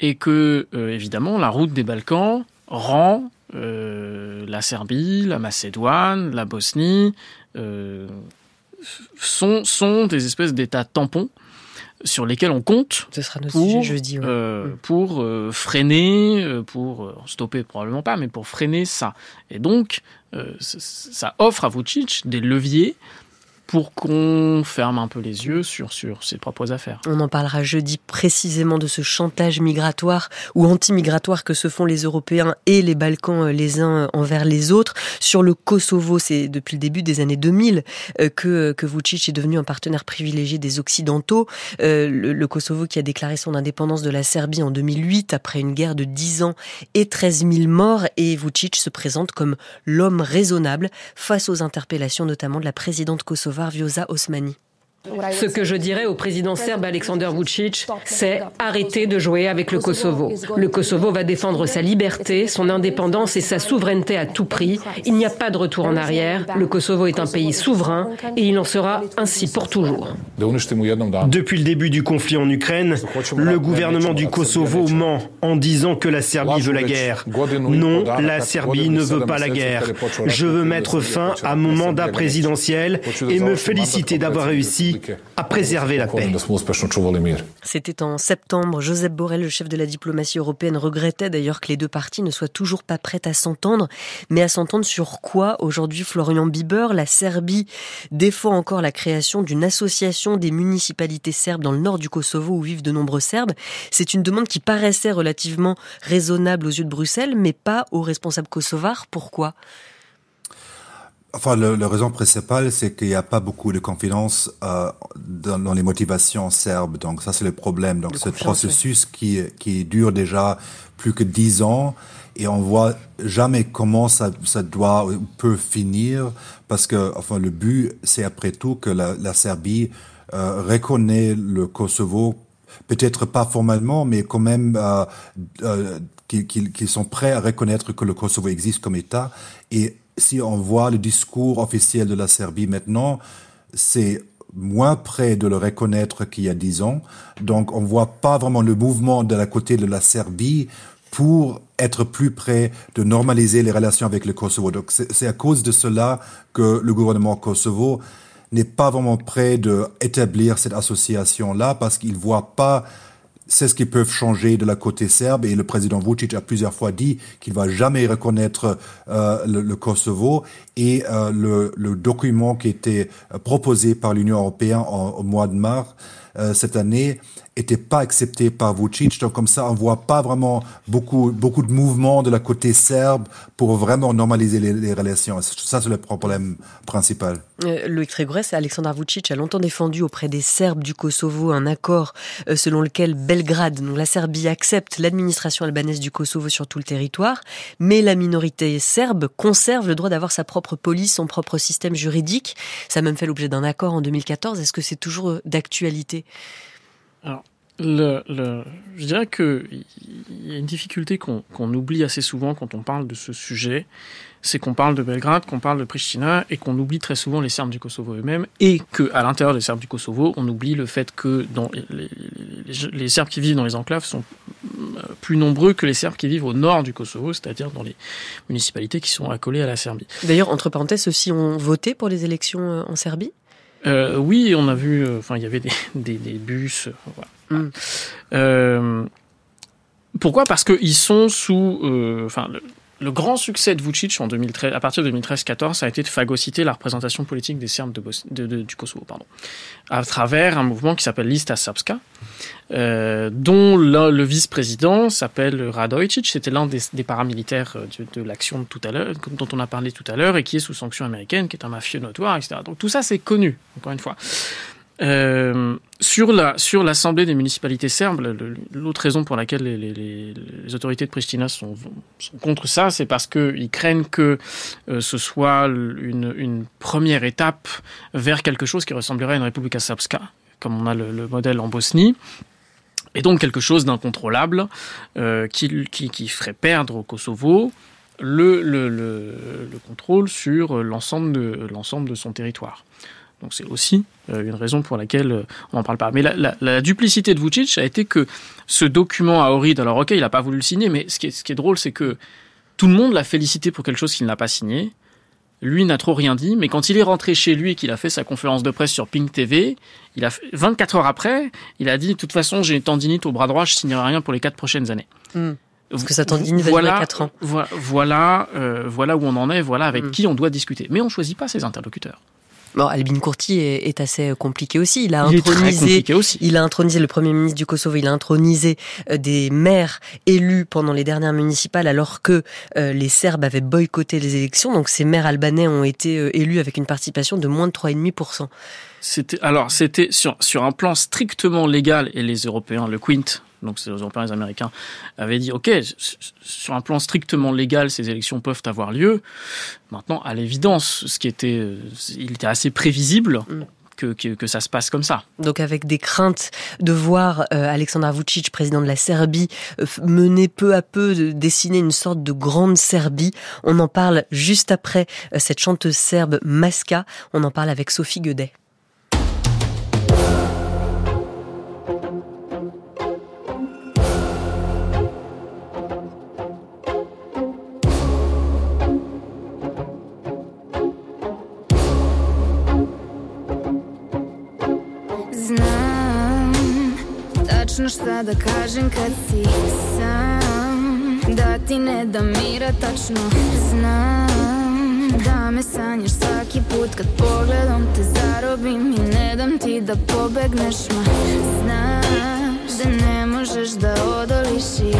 et que, euh, évidemment, la route des Balkans rend euh, la Serbie, la Macédoine, la Bosnie sont, sont des espèces d'états tampons sur lesquels on compte Ce sera pour, sujet jeudi, mm. pour freiner, pour stopper probablement pas, mais pour freiner ça. Et donc, ça offre à Vucic des leviers pour qu'on ferme un peu les yeux sur, sur ses propres affaires. On en parlera jeudi précisément de ce chantage migratoire ou anti-migratoire que se font les Européens et les Balkans euh, les uns envers les autres. Sur le Kosovo, c'est depuis le début des années 2000 euh, que, que Vucic est devenu un partenaire privilégié des Occidentaux. Euh, le, Kosovo qui a déclaré son indépendance de la Serbie en 2008 après une guerre de 10 ans et 13 000 morts et Vucic se présente comme l'homme raisonnable face aux interpellations notamment de la présidente Kosovo Viosa Osmani. Ce que je dirais au président serbe Alexander Vucic, c'est arrêter de jouer avec le Kosovo. Le Kosovo va défendre sa liberté, son indépendance et sa souveraineté à tout prix. Il n'y a pas de retour en arrière. Le Kosovo est un pays souverain et il en sera ainsi pour toujours. Depuis le début du conflit en Ukraine, le gouvernement du Kosovo ment en disant que la Serbie veut la guerre. Non, la Serbie ne veut pas la guerre. Je veux mettre fin à mon mandat présidentiel et me féliciter d'avoir réussi à préserver la paix. C'était en septembre. Joseph Borrell, le chef de la diplomatie européenne, regrettait d'ailleurs que les deux parties ne soient toujours pas prêtes à s'entendre. Mais à s'entendre sur quoi Aujourd'hui, Florian Bieber, la Serbie défend encore la création d'une association des municipalités serbes dans le nord du Kosovo où vivent de nombreux Serbes. C'est une demande qui paraissait relativement raisonnable aux yeux de Bruxelles, mais pas aux responsables kosovars. Pourquoi? Enfin, la raison principale, c'est qu'il n'y a pas beaucoup de confiance euh, dans, les motivations serbes. Donc ça, c'est le problème. Donc ce processus qui, qui dure déjà plus que dix ans et on voit jamais comment ça, ça doit ou peut finir parce que enfin le but, c'est après tout que la, la Serbie euh, reconnaît le Kosovo peut-être pas formellement, mais quand même euh, euh, qu'ils sont prêts à reconnaître que le Kosovo existe comme État. Et si on voit le discours officiel de la Serbie maintenant, c'est moins près de le reconnaître qu'il y a dix ans. Donc on voit pas vraiment le mouvement de la côté de la Serbie pour être plus près de normaliser les relations avec le Kosovo. Donc c'est à cause de cela que le gouvernement Kosovo n'est pas vraiment prêt d'établir cette association-là parce qu'il voit pas c'est ce qu'ils peuvent changer de la côté serbe. Et le président Vucic a plusieurs fois dit qu'il va jamais reconnaître euh, le, Kosovo. Et euh, le, le, document qui était proposé par l'Union européenne au mois de mars euh, cette année était pas accepté par Vucic. Donc comme ça, on voit pas vraiment beaucoup beaucoup de mouvements de la côté serbe pour vraiment normaliser les, relations. Ça, c'est le problème principal. Euh, Loïc Trégrès, Alexandre Vucic a longtemps défendu auprès des Serbes du Kosovo un accord euh, selon lequel Belgrade, donc la Serbie, accepte l'administration albanaise du Kosovo sur tout le territoire, mais la minorité serbe conserve le droit d'avoir sa propre police, son propre système juridique. Ça a même fait l'objet d'un accord en 2014. Est-ce que c'est toujours d'actualité? Alors, le, le, je dirais qu'il y a une difficulté qu'on oublie assez souvent quand on parle de ce sujet, c'est qu'on parle de Belgrade, qu'on parle de Pristina et qu'on oublie très souvent les Serbes du Kosovo eux-mêmes et qu'à l'intérieur des Serbes du Kosovo, on oublie le fait que dans les, les, Serbes qui vivent dans les enclaves sont euh, plus nombreux que les Serbes qui vivent au nord du Kosovo, c'est-à-dire dans les municipalités qui sont accolées à la Serbie. D'ailleurs, entre parenthèses, ceux-ci ont voté pour les élections euh, en Serbie? Euh, oui, on a vu, euh, enfin, il y avait des, des, des bus. Euh, voilà. Mm. Pourquoi? Parce qu'ils sont sous. Enfin, le grand succès de Vucic en 2013, à partir de 2013-14, ça a été de phagocyter la représentation politique des Serbes du Kosovo, pardon, à travers un mouvement qui s'appelle Lista Srpska, euh, dont le, vice-président s'appelle Radojcic, c'était l'un des, paramilitaires euh, de, l'action tout à l'heure, dont on a parlé tout à l'heure, et qui est sous sanction américaine, qui est un mafieux notoire, etc. Donc tout ça, c'est connu, encore une fois. Euh, sur la sur l'assemblée des municipalités serbes, l'autre raison pour laquelle les, autorités de Pristina sont, contre ça, c'est parce qu'ils craignent que euh, ce soit une, première étape vers quelque chose qui ressemblerait à une République Srpska, comme on a le, le, modèle en Bosnie. Et donc quelque chose d'incontrôlable euh, qui, qui, qui ferait perdre au Kosovo le, le, le, le contrôle sur l'ensemble de, l'ensemble de son territoire. Donc c'est aussi euh, une raison pour laquelle euh, on n'en parle pas. Mais la, duplicité de Vucic a été que ce document à Ohrid, alors ok, il n'a pas voulu le signer, mais ce qui est, ce qui est drôle, c'est que tout le monde l'a félicité pour quelque chose qu'il n'a pas signé. Lui n'a trop rien dit, mais quand il est rentré chez lui et qu'il a fait sa conférence de presse sur Pink TV, il a 24 heures après, il a dit de toute façon j'ai une tendinite au bras droit, je signerai rien pour les quatre prochaines années. Hmm. Parce que ça tendinite va voilà, durer 4 ans. Voilà, euh, voilà où on en est, voilà avec hmm. qui on doit discuter. Mais on ne choisit pas ses interlocuteurs. Bon, Albin Kurti est, assez compliqué aussi. Il a intronisé, il a intronisé le premier ministre du Kosovo. Il a intronisé euh, des maires élus pendant les dernières municipales, alors que euh, les Serbes avaient boycotté les élections. Donc ces maires albanais ont été euh, élus avec une participation de moins de 3,5%. C'était alors c'était sur sur un plan strictement légal et les Européens, le Quint, donc les Européens et les Américains, avaient dit ok, sur un plan strictement légal, ces élections peuvent avoir lieu. Maintenant, à l'évidence, ce qui était, euh, il était assez prévisible. Mm. Que, que, ça se passe comme ça. Donc avec des craintes de voir euh, Vucic, président de la Serbie, euh, mener peu à peu, de dessiner une sorte de grande Serbie. On en parle juste après cette chanteuse serbe Maska. On en parle avec Sophie Guedet. Da kažem kad si sam. Da ti ne da mira tačno znam. Da me sanjaš svaki put kad pogledom te zarobim I ne dam ti da pobegneš ma Znaš da ne možeš da odoliš i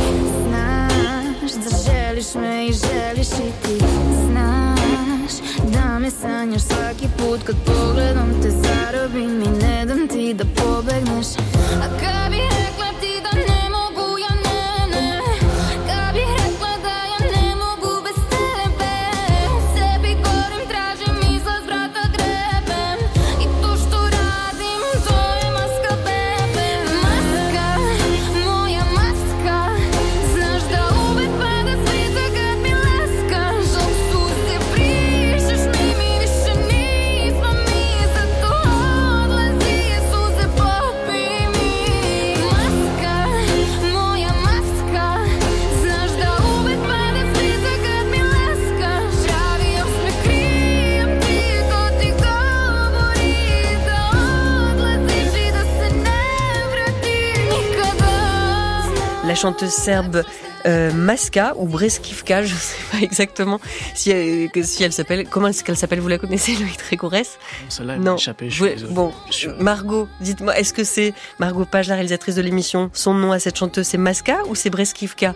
Znaš da želiš me i želiš i ti Znaš da me sanjaš svaki put kad pogledom te zarobim I ne dam ti da pobegneš. A kad bi chanteuse serbe euh, Maska ou Breskivka, je ne sais pas exactement si elle, si elle s'appelle. Comment est-ce qu'elle s'appelle Vous la connaissez, Loïc Trégourès Celle-là, non. Échappé, je bon, Margot, dites-moi, est-ce que c'est Margot Page, la réalisatrice de l'émission Son nom à cette chanteuse, c'est Maska ou c'est Breskivka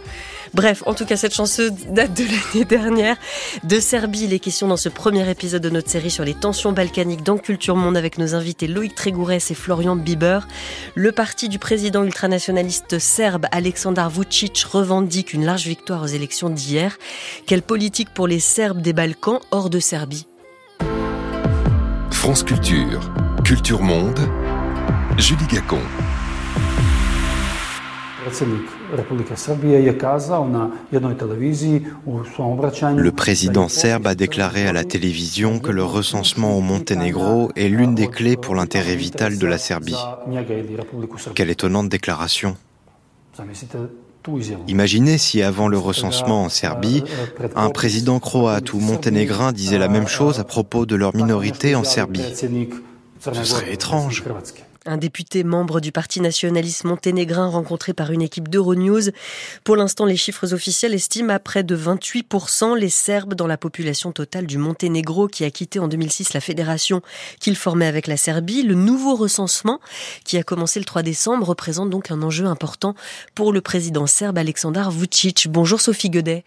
Bref, en tout cas, cette chanteuse date de l'année dernière. De Serbie, les questions dans ce premier épisode de notre série sur les tensions balkaniques dans Culture Monde avec nos invités Loïc Trégourès et Florian Bieber. Le parti du président ultranationaliste serbe Aleksandar Vucic revendique une large victoire aux élections d'hier. Quelle politique pour les Serbes des Balkans hors de Serbie? France Culture, Culture Monde, Julie Gacon. Le président serbe a déclaré à la télévision que le recensement au Monténégro est l'une des clés pour l'intérêt vital de la Serbie. Quelle étonnante déclaration. Imaginez si avant le recensement en Serbie, un président croate ou monténégrin disait la même chose à propos de leur minorité en Serbie. Ce serait étrange. Un député membre du Parti nationaliste monténégrin rencontré par une équipe d'Euronews. Pour l'instant, les chiffres officiels estiment à près de 28% les Serbes dans la population totale du Monténégro qui a quitté en 2006 la fédération qu'il formait avec la Serbie. Le nouveau recensement, qui a commencé le 3 décembre, représente donc un enjeu important pour le président serbe Aleksandar Vucic. Bonjour Sophie Godet.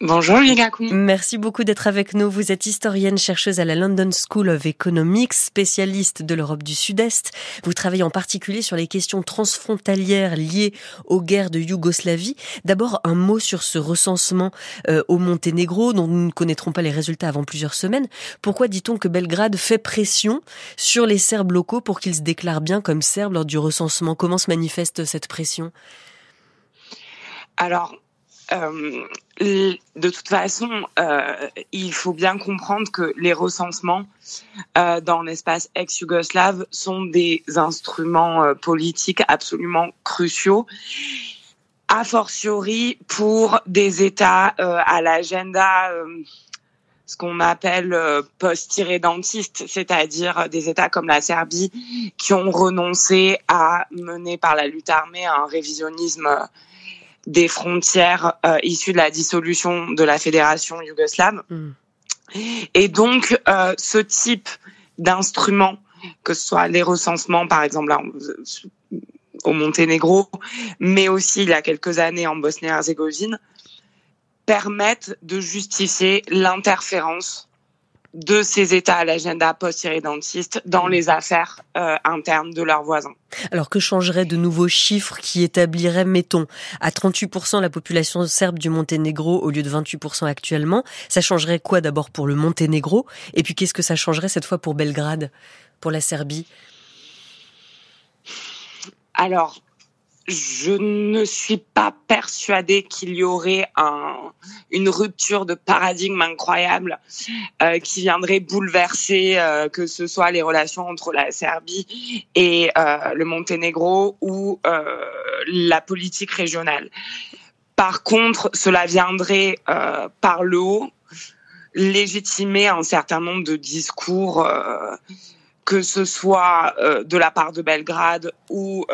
Bonjour Liga Merci beaucoup d'être avec nous. Vous êtes historienne, chercheuse à la London School of Economics, spécialiste de l'Europe du Sud-Est. Vous travaillez en particulier sur les questions transfrontalières liées aux guerres de Yougoslavie. D'abord, un mot sur ce recensement euh, au Monténégro, dont nous ne connaîtrons pas les résultats avant plusieurs semaines. Pourquoi dit-on que Belgrade fait pression sur les Serbes locaux pour qu'ils se déclarent bien comme Serbes lors du recensement? Comment se manifeste cette pression? Alors, de toute façon, euh, il faut bien comprendre que les recensements euh, dans l'espace ex-yougoslave sont des instruments euh, politiques absolument cruciaux, a fortiori pour des États euh, à l'agenda ce qu'on appelle post-irrédentiste, c'est-à-dire des États comme la Serbie qui ont renoncé à mener par la lutte armée un révisionnisme des frontières euh, issues de la dissolution de la fédération yougoslave. Mm. Et donc, euh, ce type d'instrument, que ce soit les recensements, par exemple, au Monténégro, mais aussi il y a quelques années en Bosnie-Herzégovine, permettent de justifier l'interférence de ces États à l'agenda post-irrédentiste dans mm. les affaires euh, internes de leurs voisins. Alors que changeraient de nouveaux chiffres qui établiraient, mettons, à 38% la population serbe du Monténégro au lieu de 28% actuellement? Ça changerait quoi d'abord pour le Monténégro? Et puis qu'est-ce que ça changerait cette fois pour Belgrade, pour la Serbie? Alors, je ne suis pas persuadée qu'il y aurait un, une rupture de paradigme incroyable euh, qui viendrait bouleverser euh, que ce soit les relations entre la Serbie et euh, le Monténégro ou euh, la politique régionale. Par contre, cela viendrait euh, par le haut légitimer un certain nombre de discours que ce soit de la part de Belgrade ou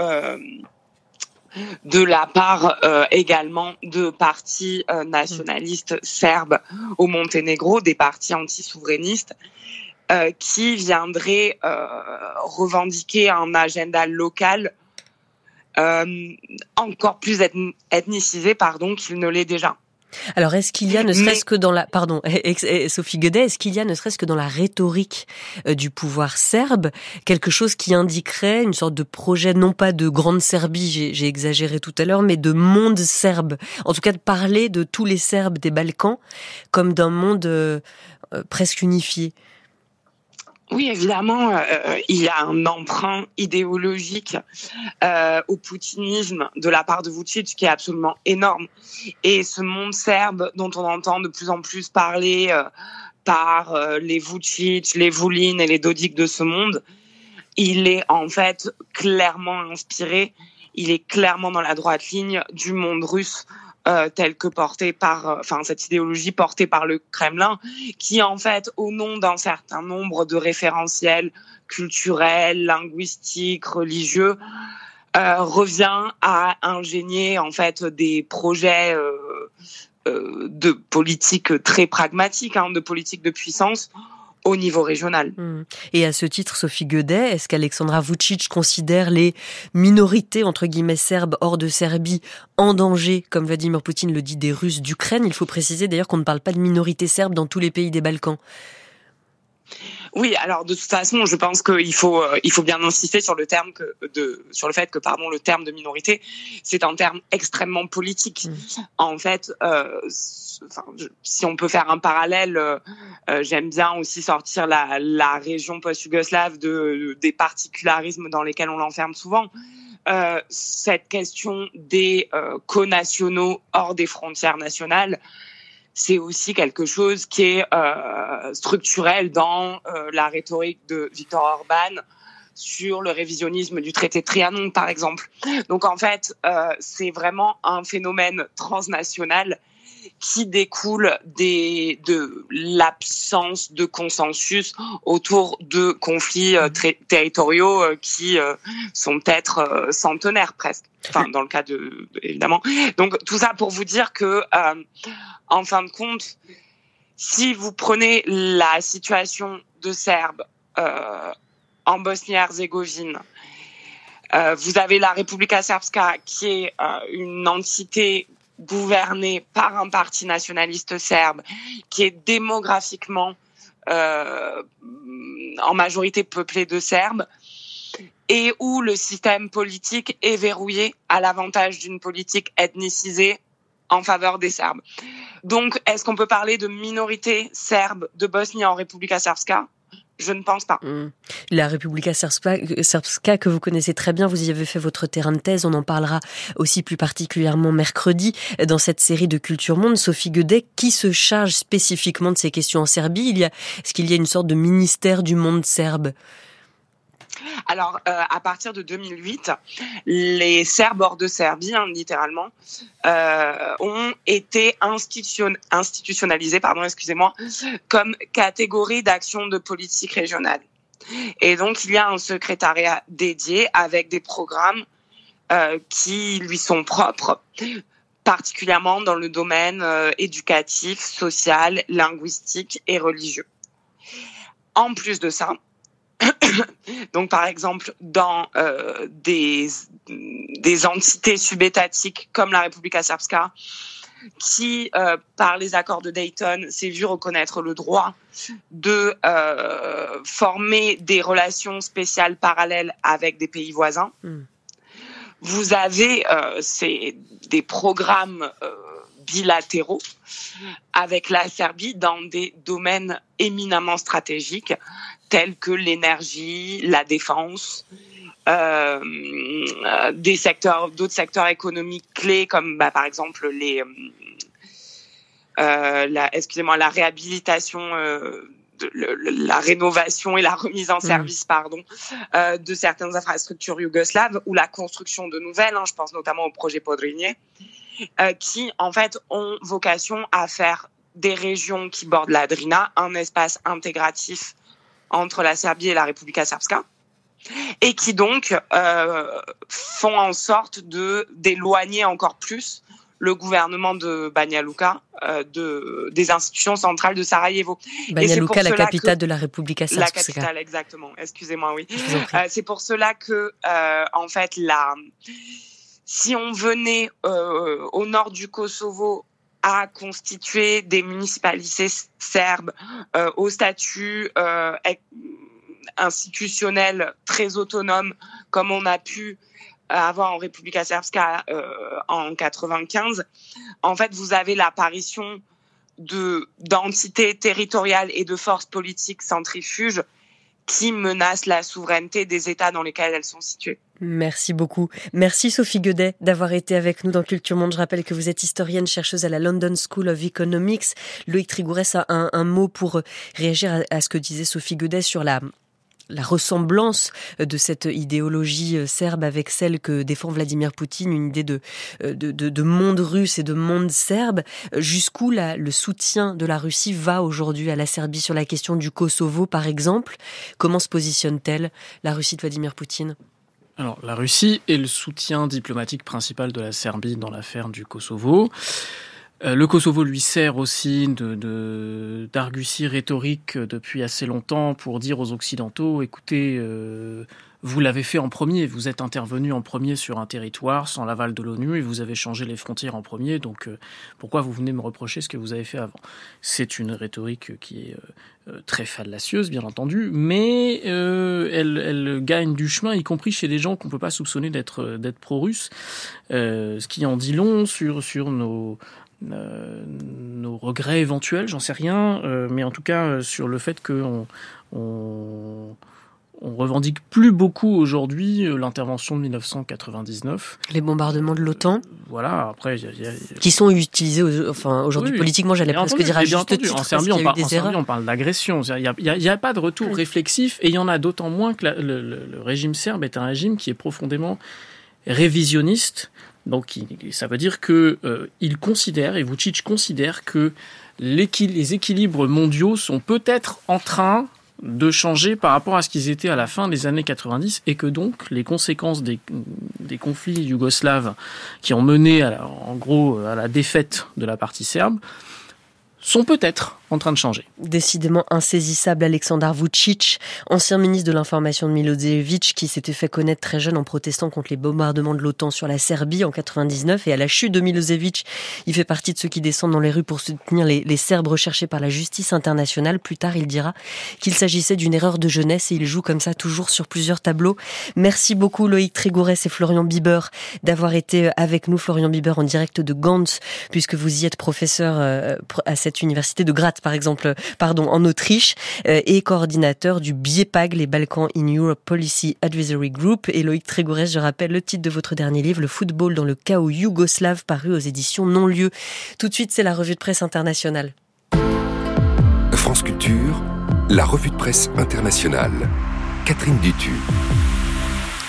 de la part euh, également de partis euh, nationalistes serbes au Monténégro, des partis anti-souverainistes, euh, qui viendraient revendiquer un agenda local encore plus ethnicisé pardon, qu'il ne l'est déjà. Alors, est-ce qu'il y a, ne serait-ce que dans la, pardon, Sophie Guedet, est-ce qu'il y a, ne serait-ce que dans la rhétorique euh, du pouvoir serbe, quelque chose qui indiquerait une sorte de projet, non pas de grande Serbie, j'ai exagéré tout à l'heure, mais de monde serbe? En tout cas, de parler de tous les Serbes des Balkans comme d'un monde euh, euh, presque unifié. Oui, évidemment, euh, euh, il y a un emprunt idéologique euh, au poutinisme de la part de Vucic qui est absolument énorme. Et ce monde serbe dont on entend de plus en plus parler par les Vucic, les Vulin et les Dodik de ce monde, il est en fait clairement inspiré, il est clairement dans la droite ligne du monde russe euh, telle que portée par, euh, enfin cette idéologie portée par le Kremlin, qui en fait, au nom d'un certain nombre de référentiels culturels, linguistiques, religieux, euh, revient à ingénier en fait des projets euh, euh de politique très pragmatique, hein, de politique de puissance au niveau régional. Hmm. Et à ce titre, Sophie Guedet, est-ce qu'Alexandra Vucic considère les minorités, entre guillemets, serbes hors de Serbie en danger, comme Vladimir Poutine le dit, des Russes d'Ukraine? Il faut préciser d'ailleurs qu'on ne parle pas de minorité serbe dans tous les pays des Balkans. Oui, alors de toute façon, je pense qu'il faut euh, il faut bien insister sur le terme que de sur le fait que pardon le terme de minorité, c'est un terme extrêmement politique. Mm. En fait, euh, enfin, si on peut faire un parallèle, euh, euh, j'aime bien aussi sortir la, la région post-yougoslave de, des particularismes dans lesquels on l'enferme souvent. Euh, cette question des euh, co-nationaux hors des frontières nationales, c'est aussi quelque chose qui est euh, structurel dans euh, la rhétorique de Viktor Orban sur le révisionnisme du traité de Trianon, par exemple. Donc en fait, euh, c'est vraiment un phénomène transnational qui découle de l'absence de consensus autour de conflits euh, territoriaux euh, qui euh, sont peut-être centenaires presque. Enfin, dans le cas de, évidemment. Donc tout ça pour vous dire que, en fin de compte, si vous prenez la situation de Serbes en Bosnie-Herzégovine, vous avez la Republika Srpska qui est une entité gouverné par un parti nationaliste serbe qui est démographiquement euh, en majorité peuplé de Serbes et où le système politique est verrouillé à l'avantage d'une politique ethnicisée en faveur des Serbes. Donc, est-ce qu'on peut parler de minorité serbe de Bosnie en République Srpska? Je ne pense pas. Hmm. La Republika Srpska que vous connaissez très bien, vous y avez fait votre terrain de thèse, on en parlera aussi plus particulièrement mercredi dans cette série de Culture Monde. Sophie Guedet, qui se charge spécifiquement de ces questions en Serbie? Est-ce qu'il y a une sorte de ministère du monde serbe? Alors, euh, à partir de 2008, les Serbes hors de Serbie, hein, littéralement, euh, ont été institution institutionnalisés, pardon, excusez-moi, comme catégorie d'action de politique régionale. Et donc, il y a un secrétariat dédié avec des programmes euh, qui lui sont propres particulièrement dans le domaine éducatif, social, linguistique et religieux. En plus de ça, Donc, par exemple, dans euh, des, des entités subétatiques comme la République Srpska, qui, euh, par les accords de Dayton, s'est vu reconnaître le droit de euh, former des relations spéciales parallèles avec des pays voisins. Hmm. Vous avez des programmes bilatéraux avec la Serbie dans des domaines éminemment stratégiques tels que l'énergie, la défense, euh, des secteurs, d'autres secteurs économiques clés comme bah, par exemple les, euh, la, excusez-moi, la réhabilitation. Euh, de, la rénovation et la remise en mmh. service, pardon, euh, de certaines infrastructures yougoslaves ou la construction de nouvelles. Hein, je pense notamment au projet Podrinje, euh, qui en fait ont vocation à faire des régions qui bordent la Drina un espace intégratif entre la Serbie et la République Srpska et qui donc euh, font en sorte de d'éloigner encore plus le gouvernement de Banja Luka euh, de, des institutions centrales de Sarajevo. Banja Luka, la capitale de la République Srpska. La capitale, exactement. Excusez-moi, oui. Euh, c'est pour cela que, en fait, la, si on venait au nord du Kosovo à constituer des municipalités serbes au statut institutionnel très autonome comme on a pu avoir en République Srpska en 95. En fait, vous avez l'apparition de d'entités territoriales et de forces politiques centrifuges qui menacent la souveraineté des États dans lesquels elles sont situées. Merci beaucoup. Merci Sophie Guedet d'avoir été avec nous dans Culture Monde. Je rappelle que vous êtes historienne, chercheuse à la London School of Economics. Loïc Trigourès a un, mot pour réagir à, ce que disait Sophie Guedet sur la la ressemblance de cette idéologie euh, serbe avec celle que défend Vladimir Poutine, une idée de, euh, de, monde russe et de monde serbe, jusqu'où le soutien de la Russie va aujourd'hui à la Serbie sur la question du Kosovo, par exemple? Comment se positionne-t-elle la Russie de Vladimir Poutine? Alors, la Russie est le soutien diplomatique principal de la Serbie dans l'affaire du Kosovo. Euh, le Kosovo lui sert aussi de d'argutie rhétorique depuis assez longtemps pour dire aux Occidentaux, écoutez, euh, vous l'avez fait en premier, vous êtes intervenu en premier sur un territoire sans l'aval de l'ONU et vous avez changé les frontières en premier, donc euh, pourquoi vous venez me reprocher ce que vous avez fait avant? C'est une rhétorique qui est très fallacieuse, bien entendu, mais elle, gagne du chemin, y compris chez des gens qu'on ne peut pas soupçonner d'être pro-russes, ce qui en dit long sur, nos euh, nos regrets éventuels, j'en sais rien, euh, mais en tout cas euh, sur le fait qu'on on, on revendique plus beaucoup aujourd'hui l'intervention de 1999. Les bombardements de l'OTAN. voilà, après. Qui sont utilisés, enfin, aujourd'hui politiquement, j'allais presque dire à juste titre. En Serbie, on, parle, on parle d'agression. Il n'y a, pas de retour réflexif et il y en a d'autant moins que le, régime serbe est un régime qui est profondément révisionniste donc ça veut dire que euh, il considère, et Vucic considère que les équilibres mondiaux sont peut-être en train de changer par rapport à ce qu'ils étaient à la fin des années 90 et que donc les conséquences des, des conflits yougoslaves qui ont mené en gros à la défaite de la partie serbe sont peut-être en train de changer. Décidément insaisissable, Aleksandar Vucic, ancien ministre de l'information de Milosevic, qui s'était fait connaître très jeune en protestant contre les bombardements de l'OTAN sur la Serbie en 99 et à la chute de Milosevic, il fait partie de ceux qui descendent dans les rues pour soutenir les, Serbes recherchés par la justice internationale. Plus tard, il dira qu'il s'agissait d'une erreur de jeunesse et il joue comme ça toujours sur plusieurs tableaux. Merci beaucoup Loïc Trigourès et Florian Bieber d'avoir été avec nous. Florian Bieber en direct de Gantz, puisque vous y êtes professeur euh, à cette université de Graz, par exemple, pardon, en Autriche, euh, et coordinateur du BIEPAG, les Balkans in Europe Policy Advisory Group. Et Loïc Trégourès, je rappelle le titre de votre dernier livre, Le football dans le chaos yougoslave, paru aux éditions Non-Lieu. Tout de suite, c'est la revue de presse internationale. France Culture, la revue de presse internationale. Catherine Dutu.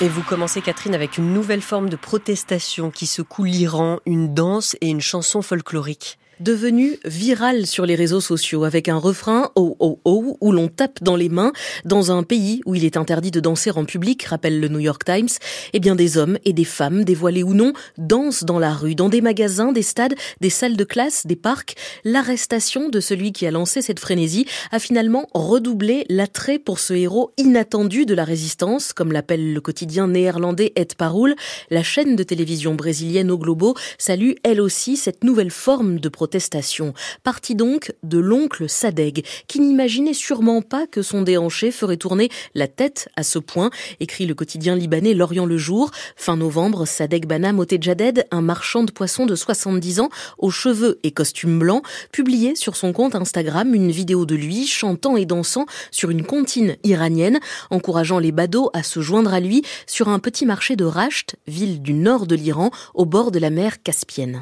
Et vous commencez, Catherine, avec une nouvelle forme de protestation qui secoue l'Iran, une danse et une chanson folklorique devenu viral sur les réseaux sociaux avec un refrain oh oh oh où l'on tape dans les mains dans un pays où il est interdit de danser en public, rappelle le New York Times. Eh bien, des hommes et des femmes, dévoilés ou non, dansent dans la rue, dans des magasins, des stades, des salles de classe, des parcs. L'arrestation de celui qui a lancé cette frénésie a finalement redoublé l'attrait pour ce héros inattendu de la résistance, comme l'appelle le quotidien néerlandais Et Parool. La chaîne de télévision brésilienne au Globo salue elle aussi cette nouvelle forme de protestation. Parti donc de l'oncle Sadeg, qui n'imaginait sûrement pas que son déhanché ferait tourner la tête à ce point, écrit le quotidien libanais L'Orient le Jour. Fin novembre, Sadeg Bana Motejaded, un marchand de poissons de 70 ans, aux cheveux et costumes blancs, publiait sur son compte Instagram une vidéo de lui chantant et dansant sur une comptine iranienne, encourageant les badauds à se joindre à lui sur un petit marché de Rasht, ville du nord de l'Iran, au bord de la mer Caspienne.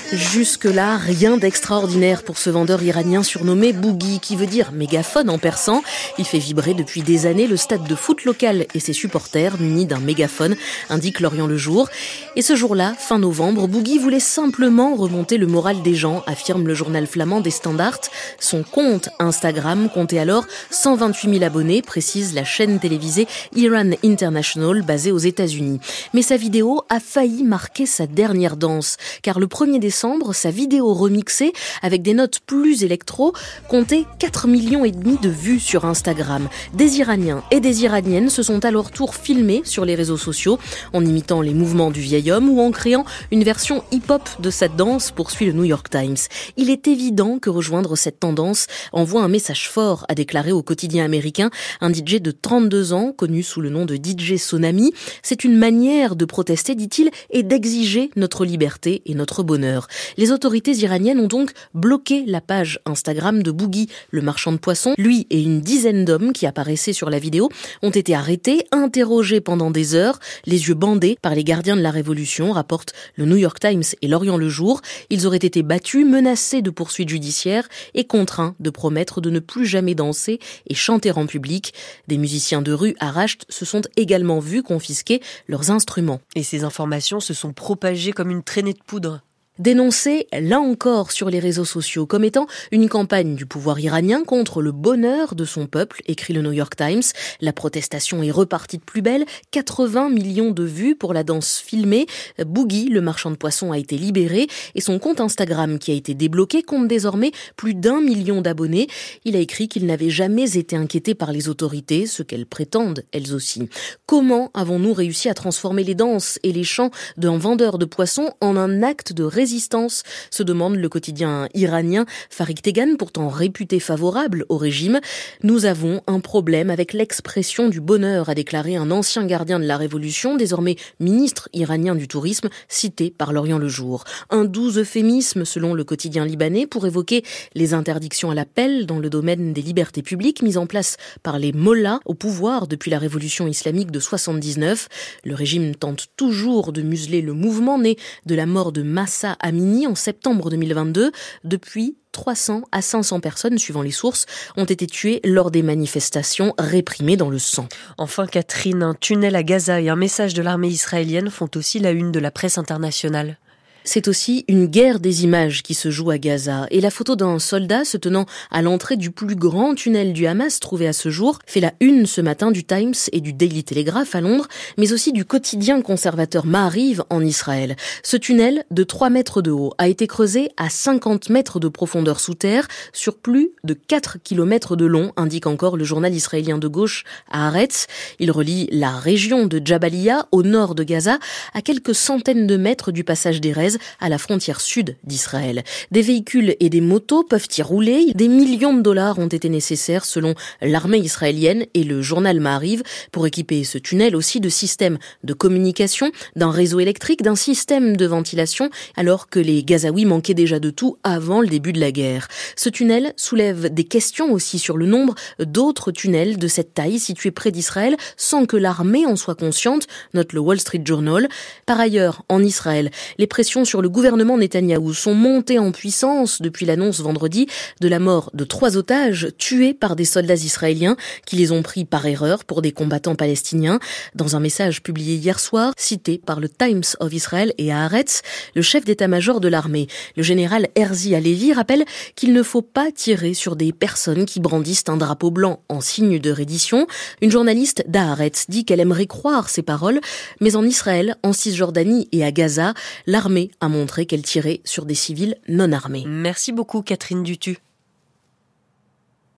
Jusque-là, rien d'extraordinaire pour ce vendeur iranien surnommé Boogie, qui veut dire mégaphone en persan. Il fait vibrer depuis des années le stade de foot local et ses supporters munis d'un mégaphone, indique Lorient le jour. Et ce jour-là, fin novembre, Boogie voulait simplement remonter le moral des gens, affirme le journal flamand des Standards. Son compte Instagram comptait alors 128 000 abonnés, précise la chaîne télévisée Iran International basée aux États-Unis. Mais sa vidéo a failli marquer sa dernière danse, car le 1er décembre, sa vidéo remixée, avec des notes plus électro, comptait 4 millions et demi de vues sur Instagram. Des Iraniens et des Iraniennes se sont à leur tour filmés sur les réseaux sociaux, en imitant les mouvements du vieil homme ou en créant une version hip-hop de cette danse, poursuit le New York Times. Il est évident que rejoindre cette tendance envoie un message fort, a déclaré au quotidien américain un DJ de 32 ans, connu sous le nom de DJ Sonami. C'est une manière de protester, dit-il, et d'exiger notre liberté et notre bonheur. Les autorités iraniennes ont donc bloqué la page Instagram de Boogie, le marchand de poissons. Lui et une dizaine d'hommes qui apparaissaient sur la vidéo ont été arrêtés, interrogés pendant des heures, les yeux bandés par les gardiens de la révolution, rapportent le New York Times et l'Orient le Jour. Ils auraient été battus, menacés de poursuites judiciaires et contraints de promettre de ne plus jamais danser et chanter en public. Des musiciens de rue à se sont également vus confisquer leurs instruments. Et ces informations se sont propagées comme une traînée de poudre dénoncé là encore sur les réseaux sociaux comme étant une campagne du pouvoir iranien contre le bonheur de son peuple, écrit le New York Times. La protestation est repartie de plus belle, 80 millions de vues pour la danse filmée. Boogie, le marchand de poissons, a été libéré et son compte Instagram qui a été débloqué compte désormais plus d'un million d'abonnés. Il a écrit qu'il n'avait jamais été inquiété par les autorités, ce qu'elles prétendent elles aussi. Comment avons-nous réussi à transformer les danses et les chants d'un vendeur de poissons en un acte de résistance se demande le quotidien iranien Farik Tegan, pourtant réputé favorable au régime. Nous avons un problème avec l'expression du bonheur, a déclaré un ancien gardien de la révolution, désormais ministre iranien du tourisme, cité par l'Orient le Jour. Un doux euphémisme, selon le quotidien libanais, pour évoquer les interdictions à l'appel dans le domaine des libertés publiques mises en place par les mollahs au pouvoir depuis la révolution islamique de 79. Le régime tente toujours de museler le mouvement né de la mort de Massa à Mini en septembre 2022. Depuis, 300 à 500 personnes, suivant les sources, ont été tuées lors des manifestations réprimées dans le sang. Enfin, Catherine, un tunnel à Gaza et un message de l'armée israélienne font aussi la une de la presse internationale. C'est aussi une guerre des images qui se joue à Gaza et la photo d'un soldat se tenant à l'entrée du plus grand tunnel du Hamas trouvé à ce jour fait la une ce matin du Times et du Daily Telegraph à Londres, mais aussi du quotidien conservateur Maariv en Israël. Ce tunnel de 3 mètres de haut a été creusé à 50 mètres de profondeur sous terre sur plus de 4 kilomètres de long, indique encore le journal israélien de gauche à Haaretz. Il relie la région de Jabalia au nord de Gaza à quelques centaines de mètres du passage des à la frontière sud d'Israël. Des véhicules et des motos peuvent y rouler. Des millions de dollars ont été nécessaires selon l'armée israélienne et le journal Maariv pour équiper ce tunnel aussi de systèmes de communication, d'un réseau électrique, d'un système de ventilation, alors que les Gazaouis manquaient déjà de tout avant le début de la guerre. Ce tunnel soulève des questions aussi sur le nombre d'autres tunnels de cette taille situés près d'Israël sans que l'armée en soit consciente, note le Wall Street Journal. Par ailleurs, en Israël, les pressions sur le gouvernement Netanyahou sont montées en puissance depuis l'annonce vendredi de la mort de trois otages tués par des soldats israéliens qui les ont pris par erreur pour des combattants palestiniens. Dans un message publié hier soir, cité par le Times of Israel et Haaretz, le chef d'état-major de l'armée, le général Herzi Alevi, rappelle qu'il ne faut pas tirer sur des personnes qui brandissent un drapeau blanc en signe de reddition. Une journaliste d'Haaretz dit qu'elle aimerait croire ces paroles, mais en Israël, en Cisjordanie et à Gaza, l'armée a montré qu'elle tirait sur des civils non armés. Merci beaucoup Catherine Dutu.